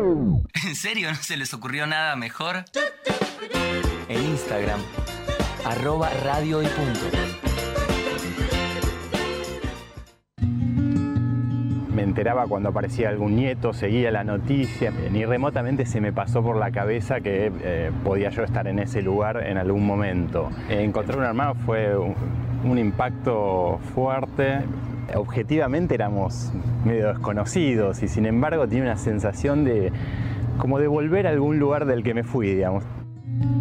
¿En serio no se les ocurrió nada mejor? En Instagram, arroba radio y punto. Me enteraba cuando aparecía algún nieto, seguía la noticia. Ni remotamente se me pasó por la cabeza que eh, podía yo estar en ese lugar en algún momento. Encontrar un hermano fue un, un impacto fuerte. Objetivamente éramos medio desconocidos y sin embargo tiene una sensación de como de volver a algún lugar del que me fui, digamos.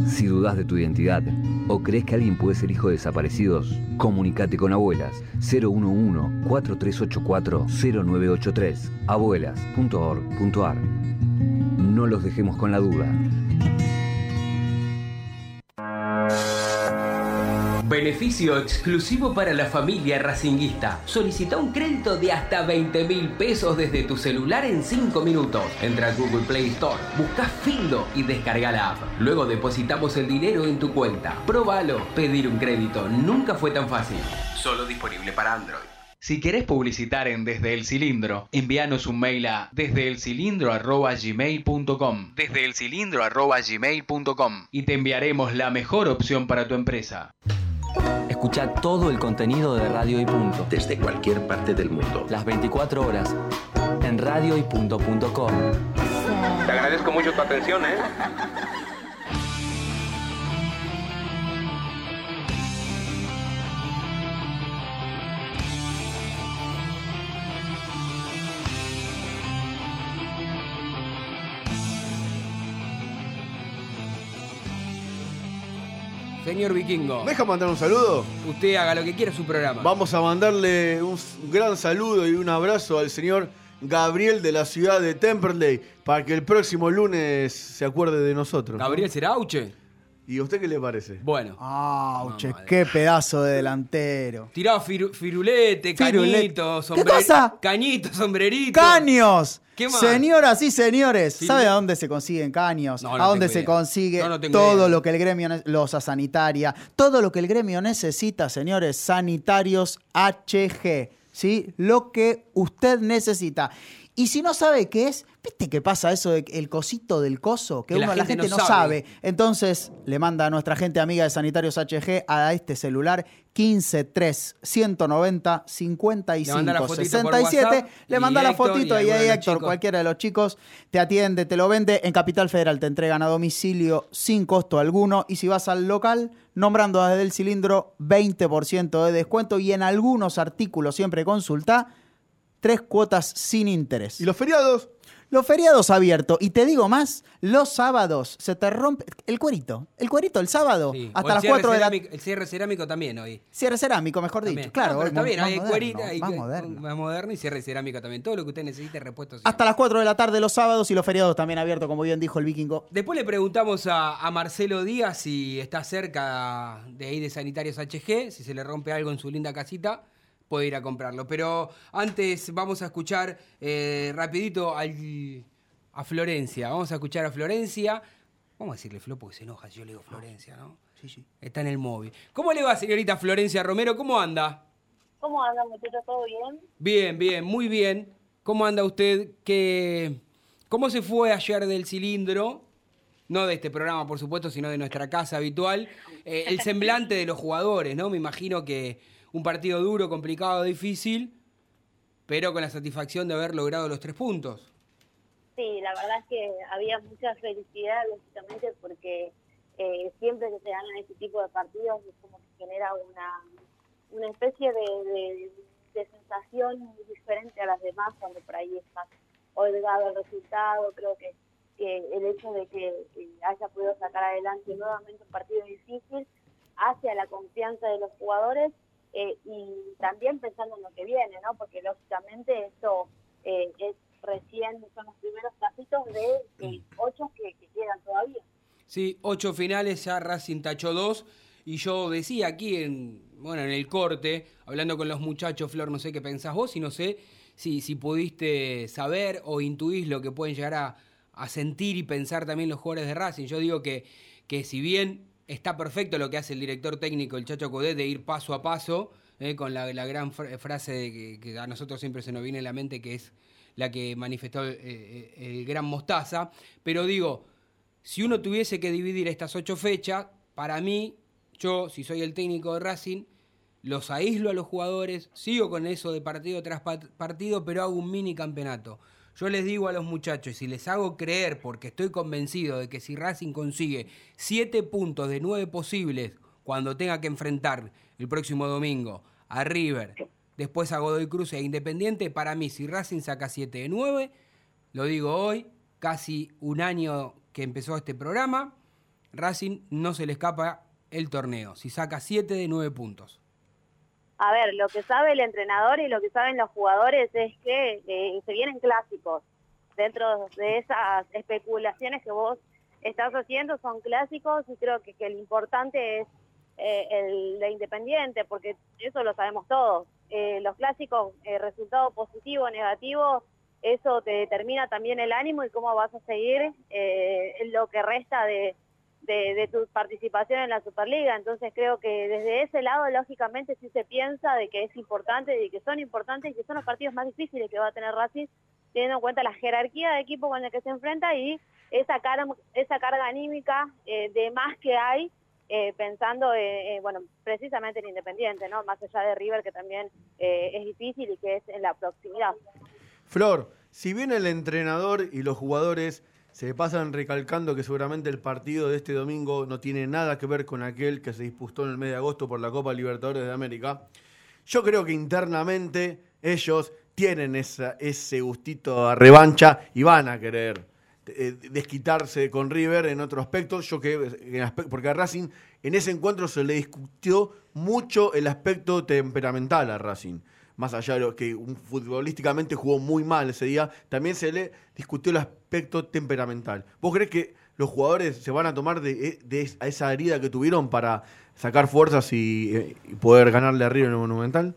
Si dudas de tu identidad o crees que alguien puede ser hijo de desaparecidos, comunícate con Abuelas 011-4384-0983 abuelas.org.ar No los dejemos con la duda. Beneficio exclusivo para la familia racinguista. Solicita un crédito de hasta 20 mil pesos desde tu celular en 5 minutos. Entra a Google Play Store, busca Findo y descarga la app. Luego depositamos el dinero en tu cuenta. Próbalo. Pedir un crédito nunca fue tan fácil. Solo disponible para Android. Si querés publicitar en Desde el Cilindro, envíanos un mail a desdeelcilindro.gmail.com desdeelcilindro.gmail.com y te enviaremos la mejor opción para tu empresa. Escucha todo el contenido de Radio y Punto. Desde cualquier parte del mundo. Las 24 horas en radioypunto.com. Te agradezco mucho tu atención, ¿eh? Señor Vikingo. ¿Me deja mandar un saludo? Usted haga lo que quiera su programa. Vamos a mandarle un gran saludo y un abrazo al señor Gabriel de la ciudad de Temperley para que el próximo lunes se acuerde de nosotros. ¿Gabriel será Auche? ¿Y a usted qué le parece? Bueno. Auche, qué pedazo de delantero. Tiraba firu- firulete, Firulete. cañito, ¿Qué sombrerito. cosa? Cañito, sombrerito. ¡Caños! ¿Qué más? Señoras y señores, Sí. ¿sabe a dónde se consiguen caños? No, no a dónde tengo se idea. consigue No, no tengo todo idea. lo que el gremio, ne- losa sanitaria, todo lo que el gremio necesita, señores, sanitarios HG, ¿sí? Lo que usted necesita. Y si no sabe qué es, ¿viste qué pasa eso del el cosito del coso? Que, Que la uno, la gente gente no sabe. sabe. Entonces le manda a nuestra gente amiga de Sanitarios HG a este celular 153 190 55 Le manda la fotito por 67. WhatsApp, Le y manda la fotito y ahí Héctor, chicos. cualquiera de los chicos, te atiende, te lo vende. En Capital Federal te entregan a domicilio sin costo alguno. Y si vas al local, nombrando desde el cilindro, 20% de descuento. Y en algunos artículos, siempre consulta, tres cuotas sin interés. ¿Y los feriados? Los feriados abiertos. Y te digo más, los sábados se te rompe el cuerito. El cuerito el sábado, Sí. Hasta el las cierre 4 de la cerámico- El cierre cerámico también hoy. Cierre cerámico, mejor dicho. También. Claro, No, está bien, más hay cuerita, más moderno. más moderno y cierre cerámico también. Todo lo que usted necesite repuesto. siempre. Hasta las 4 de la tarde los sábados y los feriados también abiertos, como bien dijo el vikingo. Después le preguntamos a, a Marcelo Díaz si está cerca de ahí de Sanitarios HG, si se le rompe algo en su linda casita, puede ir a comprarlo. Pero antes vamos a escuchar eh, rapidito al a Florencia. Vamos a escuchar a Florencia. Vamos a decirle Flo porque se enoja si yo le digo Florencia, ¿no? Sí, sí. Está en el móvil. ¿Cómo le va, señorita Florencia Romero? ¿Cómo anda? ¿Cómo anda, muchachos? ¿Todo bien? Bien, bien, muy bien. ¿Cómo anda usted? ¿Qué... ¿Cómo se fue ayer del cilindro? No de este programa, por supuesto, sino de nuestra casa habitual. Eh, el semblante de los jugadores, ¿no? Me imagino que un partido duro, complicado, difícil, pero con la satisfacción de haber logrado los tres puntos. Sí, la verdad es que había mucha felicidad, lógicamente, porque eh, siempre que se ganan este tipo de partidos es como que genera una, una especie de, de- sensación diferente a las demás cuando por ahí es más holgado el resultado. Creo que, que el hecho de que eh, haya podido sacar adelante nuevamente un partido difícil hacia la confianza de los jugadores eh, y también pensando en lo que viene, ¿no? Porque lógicamente esto eh, es recién, son los primeros pasitos de eh, ocho que, que quedan todavía. Sí, ocho finales, ya Racing tachó dos. Y yo decía aquí en, bueno, en el corte, hablando con los muchachos, Flor, no sé qué pensás vos y no sé si, si pudiste saber o intuís lo que pueden llegar a, a sentir y pensar también los jugadores de Racing. Yo digo que, que si bien está perfecto lo que hace el director técnico, el Chacho Codet, de ir paso a paso, eh, con la, gran fra- frase de que, a nosotros siempre se nos viene a la mente, que es la que manifestó eh, eh, el gran Mostaza, pero digo, si uno tuviese que dividir estas ocho fechas, para mí, yo, si soy el técnico de Racing, los aíslo a los jugadores, sigo con eso de partido tras pa- partido, pero hago un mini campeonato. Yo les digo a los muchachos, si les hago creer, porque estoy convencido de que si Racing consigue siete puntos de nueve posibles cuando tenga que enfrentar el próximo domingo a River, después a Godoy Cruz e Independiente, para mí, si Racing saca 7 de 9, lo digo hoy, casi un año que empezó este programa, Racing no se le escapa el torneo, si saca 7 de 9 puntos. A ver, lo que sabe el entrenador y lo que saben los jugadores es que eh, se vienen clásicos. Dentro de esas especulaciones que vos estás haciendo son clásicos y creo que, lo importante es eh, el de Independiente, porque eso lo sabemos todos. Eh, los clásicos, eh, resultado positivo, negativo, eso te determina también el ánimo y cómo vas a seguir lo que resta de, de, de tu participación en la Superliga. Entonces creo que desde ese lado, lógicamente, sí se piensa de que es importante, de que son importantes y que son los partidos más difíciles que va a tener Racing, teniendo en cuenta la jerarquía de equipo con el que se enfrenta y esa, car esa carga anímica eh, de más que hay, eh, pensando, eh, eh, bueno, precisamente en Independiente, ¿no? Más allá de River, que también es difícil y que es en la proximidad. Flor, si bien el entrenador y los jugadores se pasan recalcando que seguramente el partido de este domingo no tiene nada que ver con aquel que se disputó en el mes de agosto por la Copa Libertadores de América, yo creo que internamente ellos tienen ese gustito a revancha y van a querer eh, desquitarse con River en otro aspecto. Yo que, en aspe- porque a Racing en ese encuentro se le discutió mucho el aspecto temperamental a Racing. Más allá de lo que futbolísticamente jugó muy mal ese día, también se le discutió el aspecto temperamental. ¿Vos crees que los jugadores se van a tomar de, de es- a esa herida que tuvieron para sacar fuerzas y, eh, poder ganarle a River en el Monumental?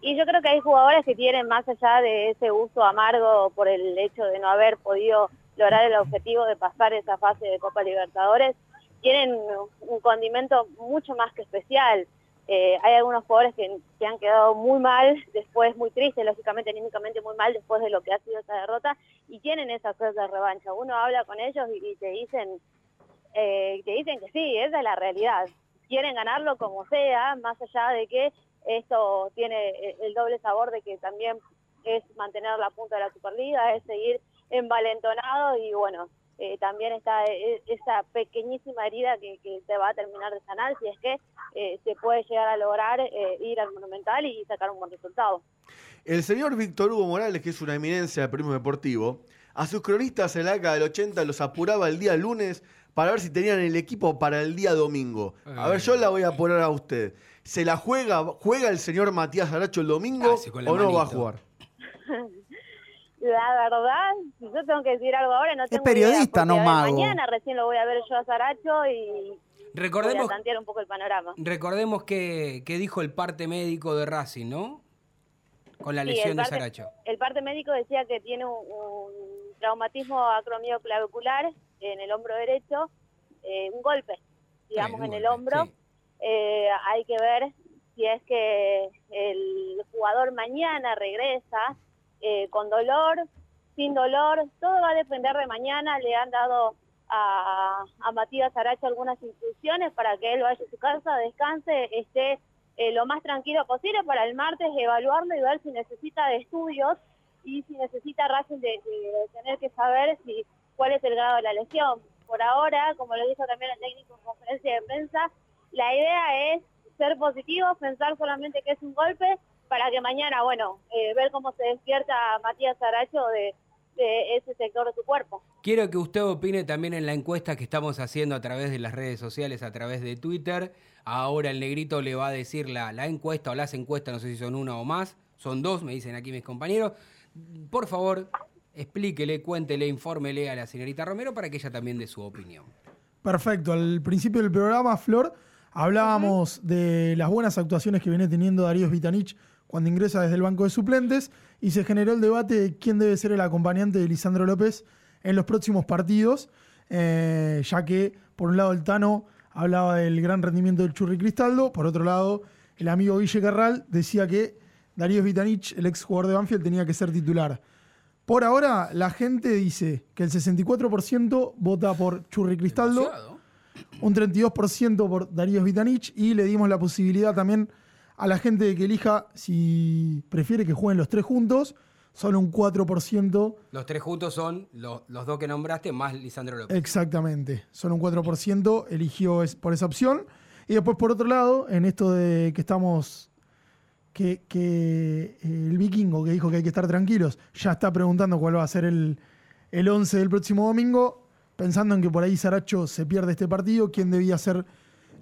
Y yo creo que hay jugadores que tienen más allá de ese gusto amargo por el hecho de no haber podido lograr el objetivo de pasar esa fase de Copa Libertadores, tienen un condimento mucho más que especial. Eh, hay algunos jugadores que, han quedado muy mal, después muy tristes, lógicamente, anímicamente muy mal después de lo que ha sido esa derrota, y tienen esa cosa de revancha. Uno habla con ellos y, y te dicen eh, te dicen que sí, esa es la realidad. Quieren ganarlo como sea, más allá de que esto tiene eh, el doble sabor de que también es mantener la punta de la Superliga, es seguir envalentonado y bueno, eh, también está eh, esa pequeñísima herida que, que se va a terminar de sanar si es que eh, se puede llegar a lograr eh, ir al Monumental y sacar un buen resultado. El señor Víctor Hugo Morales, que es una eminencia del periodismo deportivo, a sus cronistas en la década del 80 los apuraba el día lunes para ver si tenían el equipo para el día domingo. A ver, yo la voy a poner a usted. ¿Se la juega, juega el señor Matías Aracho el domingo la o no va a jugar? La verdad, si yo tengo que decir algo ahora, no tengo periodista, idea, no mago. Mañana recién lo voy a ver yo a Saracho y Recordemos- voy a tantear un poco el panorama. Recordemos que, que dijo el parte médico de Racing, ¿no? Con la Sí, lesión el de parte- Saracho. El parte médico decía que tiene un, un traumatismo acromioclavicular en el hombro derecho, eh, un golpe, digamos, un en el hombro. sí. Eh, hay que ver si es que el jugador mañana regresa eh, con dolor, sin dolor, todo va a depender de mañana. Le han dado a, Matías Aracho algunas instrucciones para que él vaya a su casa, descanse, esté eh, lo más tranquilo posible para el martes evaluarlo y ver si necesita de estudios y si necesita Racing de, tener que saber si cuál es el grado de la lesión. Por ahora, como lo dijo también el técnico en conferencia de prensa, la idea es ser positivos, pensar solamente que es un golpe para que mañana, bueno, eh, ver cómo se despierta Matías Aracho de, de ese sector de su cuerpo. Quiero que usted opine también en la encuesta que estamos haciendo a través de las redes sociales, a través de Twitter. Ahora el negrito le va a decir la, la encuesta o las encuestas, no sé si son una o más. Son dos, me dicen aquí mis compañeros. Por favor, explíquele, cuéntele, infórmele a la señorita Romero para que ella también dé su opinión. Perfecto. Al principio del programa, Flor, hablábamos de las buenas actuaciones que viene teniendo Darío Vitanich cuando ingresa desde el banco de suplentes y se generó el debate de quién debe ser el acompañante de Lisandro López en los próximos partidos, eh, ya que por un lado el Tano hablaba del gran rendimiento del Churri Cristaldo, por otro lado el amigo Guille Carral decía que Darío Vitanich, el ex jugador de Banfield, tenía que ser titular. Por ahora, la gente dice que el 64% vota por Churri Cristaldo, un 32% por Darío Vitanich y le dimos la posibilidad también a la gente que elija si prefiere que jueguen los tres juntos, solo un 4%, Los tres juntos son los, los dos que nombraste más Lisandro López. exactamente, solo un 4% eligió es- por esa opción. Y después, por otro lado, en esto de que estamos que, que, eh, el vikingo que dijo que hay que estar tranquilos, ya está preguntando cuál va a ser el, el 11 del próximo domingo, pensando en que por ahí Saracho se pierde este partido, quién debía ser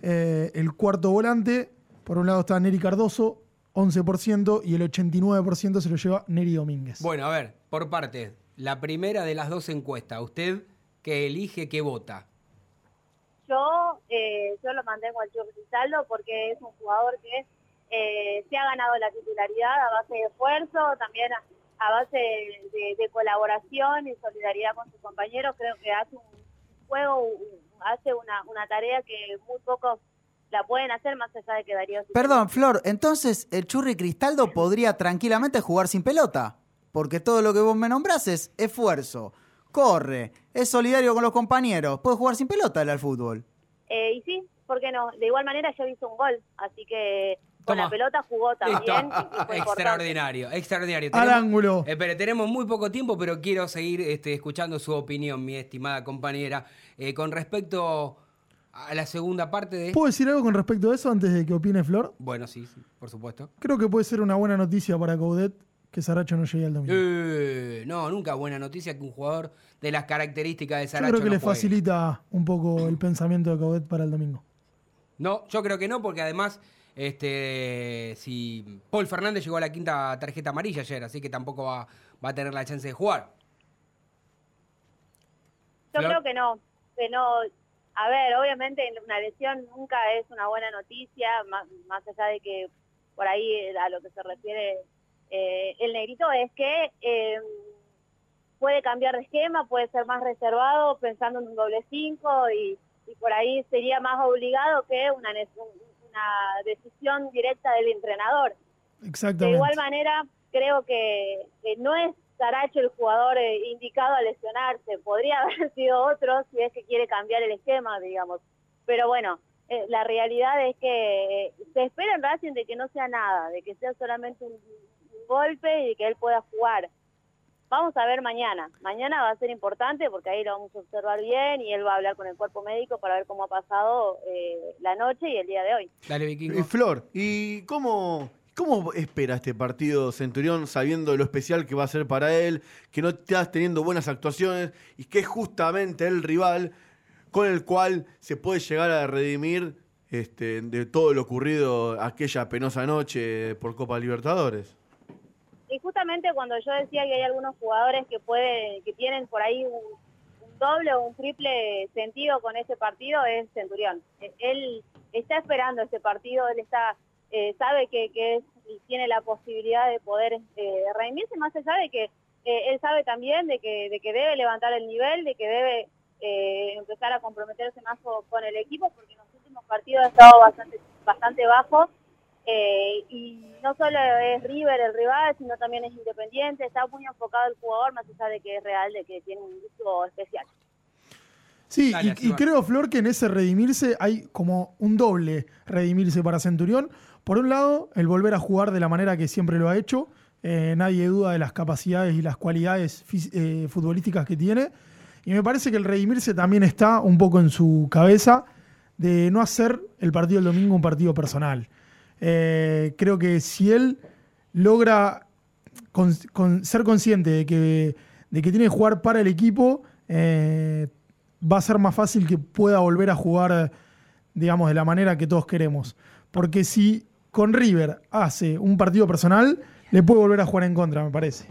eh, el cuarto volante. Por un lado está Neri Cardoso, 11%, y el 89% se lo lleva Neri Domínguez. Bueno, a ver, por parte, la primera de las dos encuestas, ¿usted que elige qué vota? Yo, eh, yo lo mantengo al Cristaldo porque es un jugador que eh, se ha ganado la titularidad a base de esfuerzo, también a, a base de, de colaboración y solidaridad con sus compañeros. Creo que hace un juego, un- hace una, una tarea que muy pocos la pueden hacer más allá de que Darío... Perdón, Flor, entonces el Churri Cristaldo podría tranquilamente jugar sin pelota. Porque todo lo que vos me nombrás es esfuerzo, corre, es solidario con los compañeros. Puede jugar sin pelota él al fútbol. Eh, y sí, ¿por qué no? De igual manera yo hizo un gol, así que con Toma. la pelota jugó también. Extraordinario, extraordinario. Al ángulo. Espere, tenemos muy poco tiempo, pero quiero seguir este, escuchando su opinión, mi estimada compañera. Eh, con respecto a la segunda parte de... ¿Puedo decir algo con respecto a eso antes de que opine Flor? Bueno, sí, sí, por supuesto. Creo que puede ser una buena noticia para Coudet que Saracho no llegue al domingo. Eh, no, nunca buena noticia que un jugador de las características de Yo Saracho creo que no le juegue. facilita un poco el pensamiento de Coudet para el domingo. No, yo creo que no, porque además, este, si Paul Fernández llegó a la quinta tarjeta amarilla ayer, así que tampoco va, va a tener la chance de jugar. Yo Flor. creo que no, que no. A ver, obviamente una lesión nunca es una buena noticia, más, más allá de que por ahí eh, a lo que se refiere eh, el negrito es que eh, puede cambiar de esquema, puede ser más reservado pensando en un doble cinco y, y por ahí sería más obligado que una, decisión directa del entrenador. De Exactamente. igual manera, creo que, que no es Saracho el jugador eh, indicado a lesionarse. Podría haber sido otro si es que quiere cambiar el esquema, digamos. Pero bueno, eh, la realidad es que eh, se espera en Racing de que no sea nada, de que sea solamente un, un golpe y de que él pueda jugar. Vamos a ver mañana. Mañana va a ser importante porque ahí lo vamos a observar bien y él va a hablar con el cuerpo médico para ver cómo ha pasado eh, la noche y el día de hoy. Dale, Vikingo. Flor, ¿y cómo, cómo espera este partido Centurión sabiendo lo especial que va a ser para él, que no estás teniendo buenas actuaciones y que es justamente el rival con el cual se puede llegar a redimir este, de todo lo ocurrido aquella penosa noche por Copa Libertadores? Y justamente cuando yo decía que hay algunos jugadores que que tienen por ahí un, doble o un triple sentido con ese partido es Centurión. Eh, Él está esperando ese partido, él está eh, sabe que, que es- y tiene la posibilidad de poder eh, redimirse más allá de que eh, él sabe también de que, de que debe levantar el nivel, de que debe eh, empezar a comprometerse más co- con el equipo, porque en los últimos partidos ha estado bastante, bastante bajo. eh, y no solo es River el rival, sino también es Independiente, está muy enfocado el jugador, más allá de que es real, de que tiene un gusto especial. Sí, Dale, y- y, creo, Flor, que en ese redimirse hay como un doble redimirse para Centurión. Por un lado, el volver a jugar de la manera que siempre lo ha hecho. Eh, nadie duda de las capacidades y las cualidades eh, futbolísticas que tiene. Y me parece que el redimirse también está un poco en su cabeza de no hacer el partido del domingo un partido personal. Eh, creo que si él logra ser consciente de que, de que tiene que jugar para el equipo, va a ser más fácil que pueda volver a jugar, digamos, de la manera que todos queremos. Porque si con River hace un partido personal, le puede volver a jugar en contra, me parece.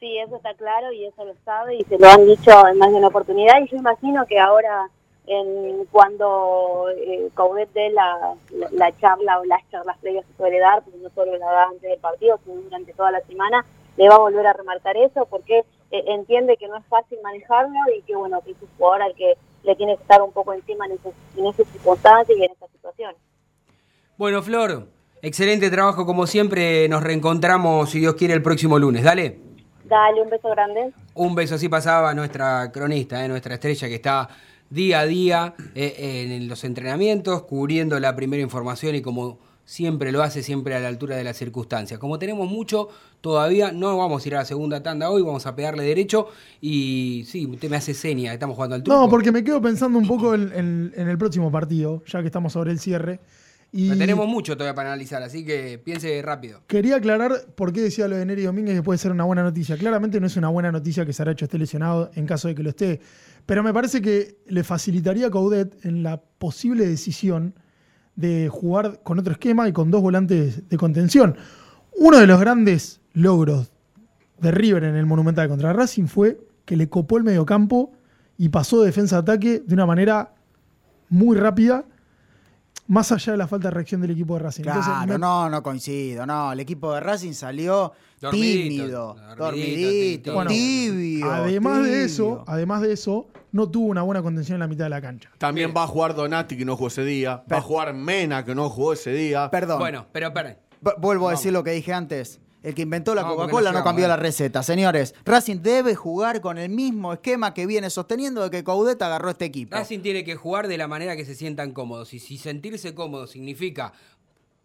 Sí, eso está claro y eso lo sabe y se lo han dicho en más de una oportunidad y yo imagino que ahora en cuando eh, dé la, la, la charla o las charlas previas que suele dar, porque no solo la da antes del partido, sino durante toda la semana, le va a volver a remarcar eso porque eh, entiende que no es fácil manejarlo y que bueno, que es un jugador al que le tiene que estar un poco encima en, ese, en esas circunstancias y en esa situación. Bueno, Flor, excelente trabajo como siempre. Nos reencontramos, si Dios quiere, el próximo lunes. Dale. Dale un beso grande. Un beso así pasaba nuestra cronista, eh, nuestra estrella que está día a día eh, en los entrenamientos, cubriendo la primera información y como siempre lo hace, siempre a la altura de las circunstancias. Como tenemos mucho, todavía no vamos a ir a la segunda tanda hoy, vamos a pegarle derecho y sí, usted me hace seña, estamos jugando al truco. No, porque me quedo pensando un poco en, en- en el próximo partido, ya que estamos sobre el cierre. Y Pero tenemos mucho todavía para analizar, así que piense rápido. Quería aclarar por qué decía lo de Neri Domínguez que puede ser una buena noticia. Claramente no es una buena noticia que Saracho esté lesionado en caso de que lo esté, pero me parece que le facilitaría a Coudet en la posible decisión de jugar con otro esquema y con dos volantes de contención. Uno de los grandes logros de River en el Monumental contra Racing fue que le copó el mediocampo y pasó de defensa a ataque de una manera muy rápida, más allá de la falta de reacción del equipo de Racing. Entonces, Claro, me- no, no coincido. No, el equipo de Racing salió tímido, dormidito, dormidito, Bueno, tibio. Además de eso, además de eso, no tuvo una buena contención en la mitad de la cancha. También va a jugar Donati, que no jugó ese día. Va a jugar Mena, que no jugó ese día. Perdón. Bueno, pero esperen. V- Vuelvo a decir lo que dije antes. El que inventó la Coca-Cola no cambió la receta. Señores, Racing debe jugar con el mismo esquema que viene sosteniendo de que Coudet agarró este equipo. Racing tiene que jugar de la manera que se sientan cómodos. Y si sentirse cómodo significa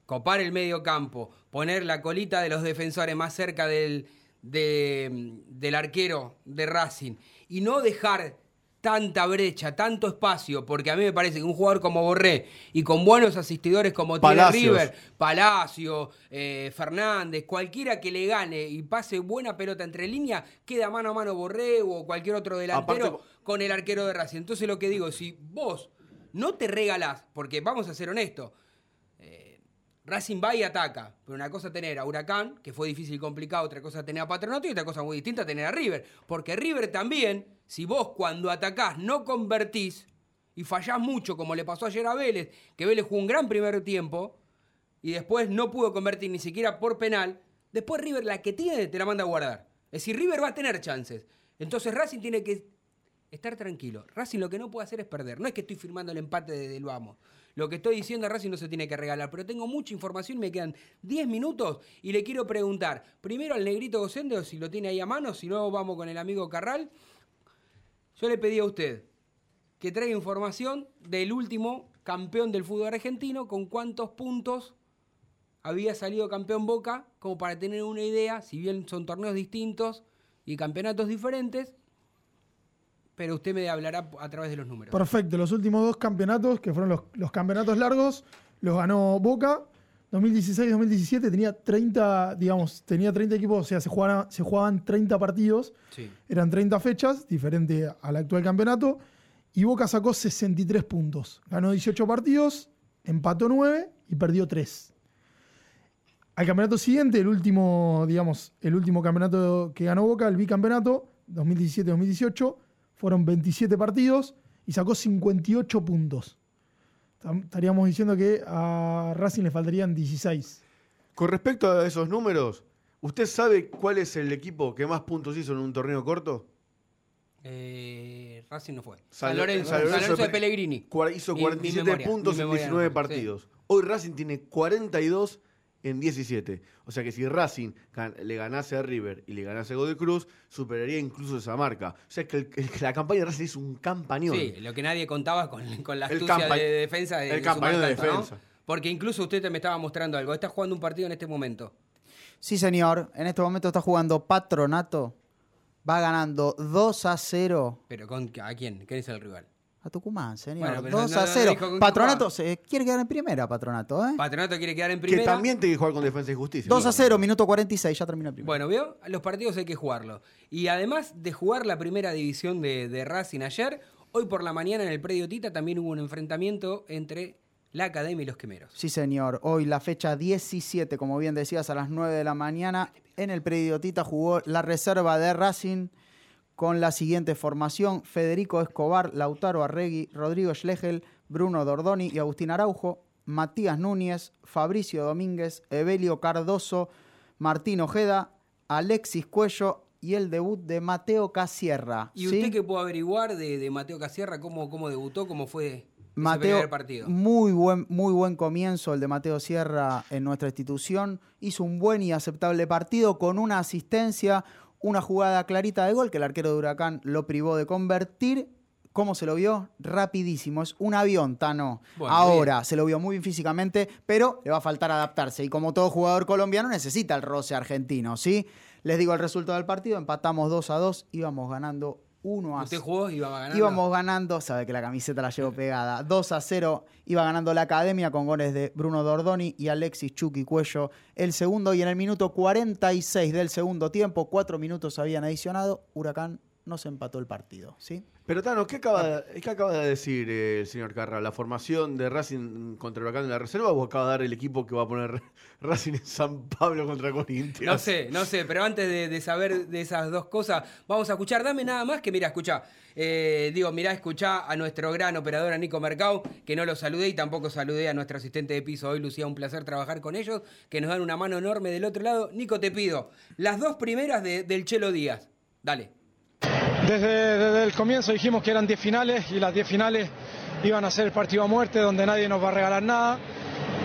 copar el medio campo, poner la colita de los defensores más cerca del, de- del arquero de Racing y no dejar tanta brecha, tanto espacio, porque a mí me parece que un jugador como Borré y con buenos asistidores como tiene. River, Palacio, eh, Fernández, cualquiera que le gane y pase buena pelota entre líneas, queda mano a mano Borré o cualquier otro delantero Aparte- con el arquero de Racing. Entonces lo que digo, si vos no te regalás, porque vamos a ser honestos, Racing va y ataca, pero una cosa tener a Huracán, que fue difícil y complicado, otra cosa tener a Patronato y otra cosa muy distinta tener a River. Porque River también, si vos cuando atacás no convertís y fallás mucho, como le pasó ayer a Vélez, que Vélez jugó un gran primer tiempo y después no pudo convertir ni siquiera por penal, después River la que tiene te la manda a guardar. Es decir, River va a tener chances. Entonces Racing tiene que estar tranquilo. Racing lo que no puede hacer es perder. No es que estoy firmando el empate desde el vamos. Lo que estoy diciendo a Racing no se tiene que regalar, pero tengo mucha información, me quedan 10 minutos y le quiero preguntar primero al negrito Gocende, si lo tiene ahí a mano, si no vamos con el amigo Carral. Yo le pedí a usted que traiga información del último campeón del fútbol argentino, con cuántos puntos había salido campeón Boca, como para tener una idea, si bien son torneos distintos y campeonatos diferentes, pero usted me hablará a través de los números. Perfecto, los últimos dos campeonatos, que fueron los, los campeonatos largos, los ganó Boca. 2016-2017 tenía 30, digamos, tenía 30 equipos, o sea, se jugaban, se jugaban 30 partidos, Sí. eran 30 fechas, diferente al actual campeonato, y Boca sacó 63 puntos. Ganó 18 partidos, empató 9 y perdió 3. Al campeonato siguiente, el último, digamos, el último campeonato que ganó Boca, el bicampeonato, 2017-2018, fueron 27 partidos y sacó 58 puntos. Estaríamos diciendo que a Racing le faltarían 16. Con respecto a esos números, ¿Usted sabe cuál es el equipo que más puntos hizo en un torneo corto? Eh, Racing no fue. San San Lorenzo, San San Lorenzo Lorenzo de Pe- Pellegrini. Hizo Mi- mi 47 memoria, puntos en memoria 19 no, partidos. Hoy Racing tiene 42 en 17. O sea que si Racing gan- le ganase a River y le ganase a Godoy Cruz, superaría incluso esa marca. O sea que, el- el- que la campaña de Racing es un campañón. Sí, lo que nadie contaba con, con la astucia de defensa de, el campañón de defensa. Porque incluso usted te me estaba mostrando algo. Está jugando un partido en este momento. Sí, señor. En este momento está jugando Patronato. Va ganando 2 a 0 Pero con ¿a quién? ¿Quién es el rival? A Tucumán, señor. Bueno, pero 2 no- a no 0. dijo con quién Patronato se quiere quedar en primera, Patronato, ¿eh? Patronato quiere quedar en Que primera. también tiene que jugar con Defensa y Justicia. 2 a 0, minuto 46, ya termina el primero. Bueno, ¿vio? Los partidos hay que jugarlos. Y además de jugar la primera división de, de Racing ayer, hoy por la mañana en el predio Tita también hubo un enfrentamiento entre la Academia y los Quemeros. Sí, señor. Hoy la fecha 17, como bien decías, a las 9 de la mañana, en el predio Tita jugó la reserva de Racing con la siguiente formación: Federico Escobar, Lautaro Arregui, Rodrigo Schlegel, Bruno Dordoni y Agustín Araujo, Matías Núñez, Fabricio Domínguez, Evelio Cardoso, Martín Ojeda, Alexis Cuello y el debut de Mateo Casierra. ¿Y ¿sí? usted qué puede averiguar de, de Mateo Casierra? ¿Cómo, ¿Cómo debutó? ¿Cómo fue Mateo, partido? muy buen, muy buen comienzo el de Mateo Sierra en nuestra institución. Hizo un buen y aceptable partido con una asistencia, una jugada clarita de gol que el arquero de Huracán lo privó de convertir. ¿Cómo se lo vio? Rapidísimo. Es un avión, Tano. Bueno, Ahora se lo vio muy bien físicamente, pero le va a faltar adaptarse. Y como todo jugador colombiano, necesita el roce argentino, ¿sí? Les digo el resultado del partido. Empatamos 2 a 2. Íbamos ganando 1 a ¿Usted jugó y iba ganando? Íbamos ganando, sabe que la camiseta la llevo pegada, 2 a 0, iba ganando la academia con goles de Bruno Dordoni y Alexis Chucky Cuello el segundo y en el minuto 46 del segundo tiempo, cuatro minutos habían adicionado, Huracán nos empató el partido, ¿sí? Pero Tano, ¿qué acaba, qué acaba de decir eh, el señor Carra? ¿La formación de Racing contra Huracán en la reserva o acaba de dar el equipo que va a poner Racing en San Pablo contra Corinthians? No sé, no sé, pero antes de, de saber de esas dos cosas, vamos a escuchar. Dame nada más que, mira, escuchá. Eh, digo, mirá, escuchá a nuestro gran operador, a Nico Mercado, que no lo saludé y tampoco saludé a nuestro asistente de piso. Hoy, Lucía, un placer trabajar con ellos, que nos dan una mano enorme del otro lado. Nico, te pido las dos primeras de- del Chelo Díaz. Dale. Desde, el comienzo dijimos que eran 10 finales y las 10 finales iban a ser el partido a muerte donde nadie nos va a regalar nada.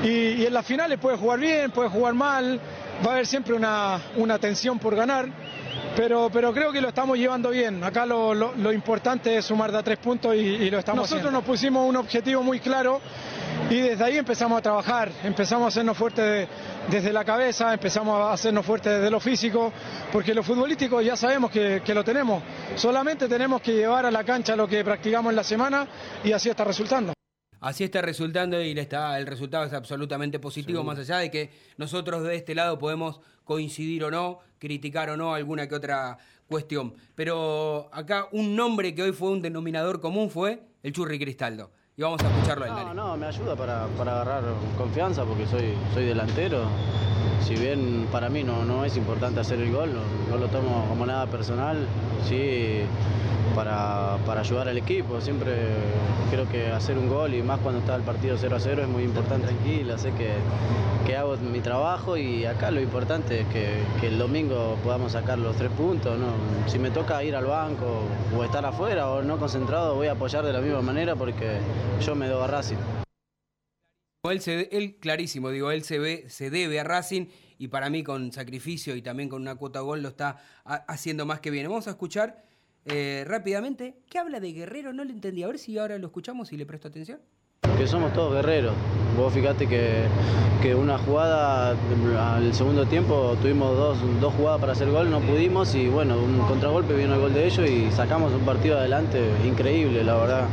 Y, en las finales puede jugar bien, puede jugar mal, va a haber siempre una, una tensión por ganar, pero, pero creo que lo estamos llevando bien. Acá lo, lo- lo importante es sumar de a tres puntos y, y lo estamos Nosotros nos pusimos un objetivo muy claro y desde ahí empezamos a trabajar, empezamos a hacernos fuertes de- desde la cabeza, empezamos a hacernos fuertes desde lo físico, porque lo futbolístico ya sabemos que, que lo tenemos, solamente tenemos que llevar a la cancha lo que practicamos en la semana y así está resultando. Así está resultando y le está, el resultado es absolutamente positivo, más allá de que nosotros de este lado podemos coincidir o no, criticar o no alguna que otra cuestión. Pero acá un nombre que hoy fue un denominador común fue el Churri Cristaldo. Y vamos a escucharlo. No, no, me ayuda para, para agarrar confianza porque soy, soy delantero. Si bien para mí no, no es importante hacer el gol, no, no lo tomo como nada personal, sí para, para ayudar al equipo. Siempre creo que hacer un gol y más cuando está el partido 0 a 0 es muy importante. Tranquila, sé que, que hago mi trabajo y acá lo importante es que, que el domingo podamos sacar los tres puntos. ¿no? Si me toca ir al banco o estar afuera o no concentrado, voy a apoyar de la misma manera porque yo me debo a Racing. Él, se- él, clarísimo, digo, él se, ve, se debe a Racing y para mí con sacrificio y también con una cuota gol lo está ha- haciendo más que bien. Vamos a escuchar eh, rápidamente. ¿Qué habla de Guerrero? No le entendí. A ver si ahora lo escuchamos y le presto atención. que somos todos guerreros. Vos fíjate que, que una jugada al segundo tiempo tuvimos dos, dos jugadas para hacer gol, no pudimos y bueno, un contragolpe vino el gol de ellos y sacamos un partido adelante increíble, la verdad.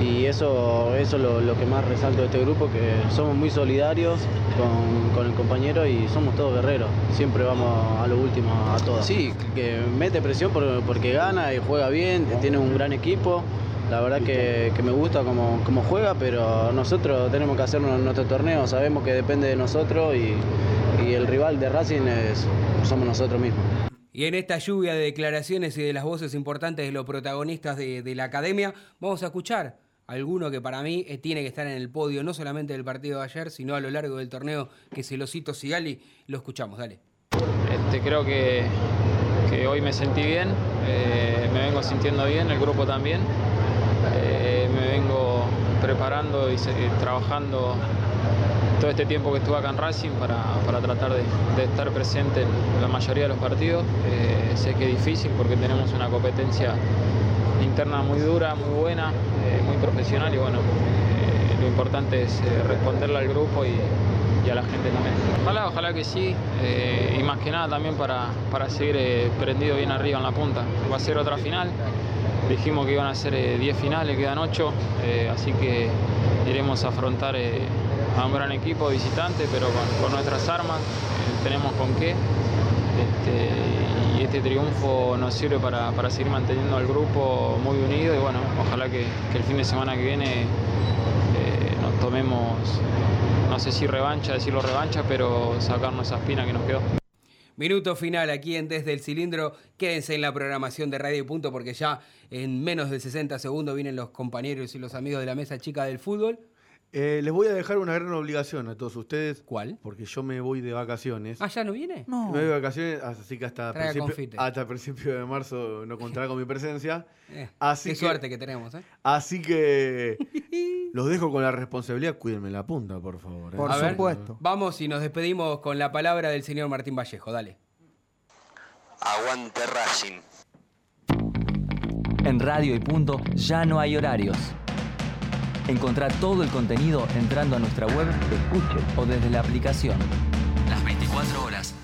Y eso, eso es lo, lo que más resalto de este grupo, que somos muy solidarios con, con el compañero y somos todos guerreros. Siempre vamos a lo último a todas. Sí, que mete presión por- porque gana y juega bien, tiene un gran equipo. La verdad que, que me gusta cómo, cómo juega, pero nosotros tenemos que hacer nuestro torneo, sabemos que depende de nosotros y, y el rival de Racing es, somos nosotros mismos. Y en esta lluvia de declaraciones y de las voces importantes de los protagonistas de, de la academia, vamos a escuchar alguno que para mí eh, tiene que estar en el podio, no solamente del partido de ayer, sino a lo largo del torneo, que se lo cito Sigali. Lo escuchamos, dale. Este, creo que, que hoy me sentí bien, eh, me vengo sintiendo bien, el grupo también. Eh, me vengo preparando y trabajando todo este tiempo que estuve acá en Racing para, para tratar de, de estar presente en la mayoría de los partidos. Eh, sé que es difícil porque tenemos una competencia interna muy dura, muy buena, eh, muy profesional y bueno, eh, lo importante es eh, responderle al grupo y, a la gente también. Ojalá, ojalá que sí, y más que nada también para, para seguir prendido bien arriba en la punta. Va a ser otra final, dijimos que iban a ser eh, 10 finales, quedan 8, así que iremos a afrontar a un gran equipo visitante, pero con, nuestras armas, tenemos con qué. Este, este triunfo nos sirve para, para seguir manteniendo al grupo muy unido y bueno, ojalá que, el fin de semana que viene eh, nos tomemos, no sé si revancha, decirlo revancha, pero sacarnos esa espina que nos quedó. Minuto final aquí en Desde el Cilindro. Quédense en la programación de Radio Punto porque ya en menos de 60 segundos vienen los compañeros y los amigos de la mesa chica del fútbol. Eh, les voy a dejar una gran obligación a todos ustedes. ¿Cuál? Porque yo me voy de vacaciones. ¿Ah, ya no viene? Me voy de vacaciones, así que hasta Traiga principio, hasta principio de marzo no contará con mi presencia. Eh, así qué que, suerte que tenemos, ¿eh? Así que los dejo con la responsabilidad. Cuídenme la punta, por favor. ¿eh? A ver, vamos y nos despedimos con la palabra del señor Martín Vallejo. Dale. Aguante Racing. En Radio y Punto ya no hay horarios. Encontrá todo el contenido entrando a nuestra web, escuche o desde la aplicación. Las 24 horas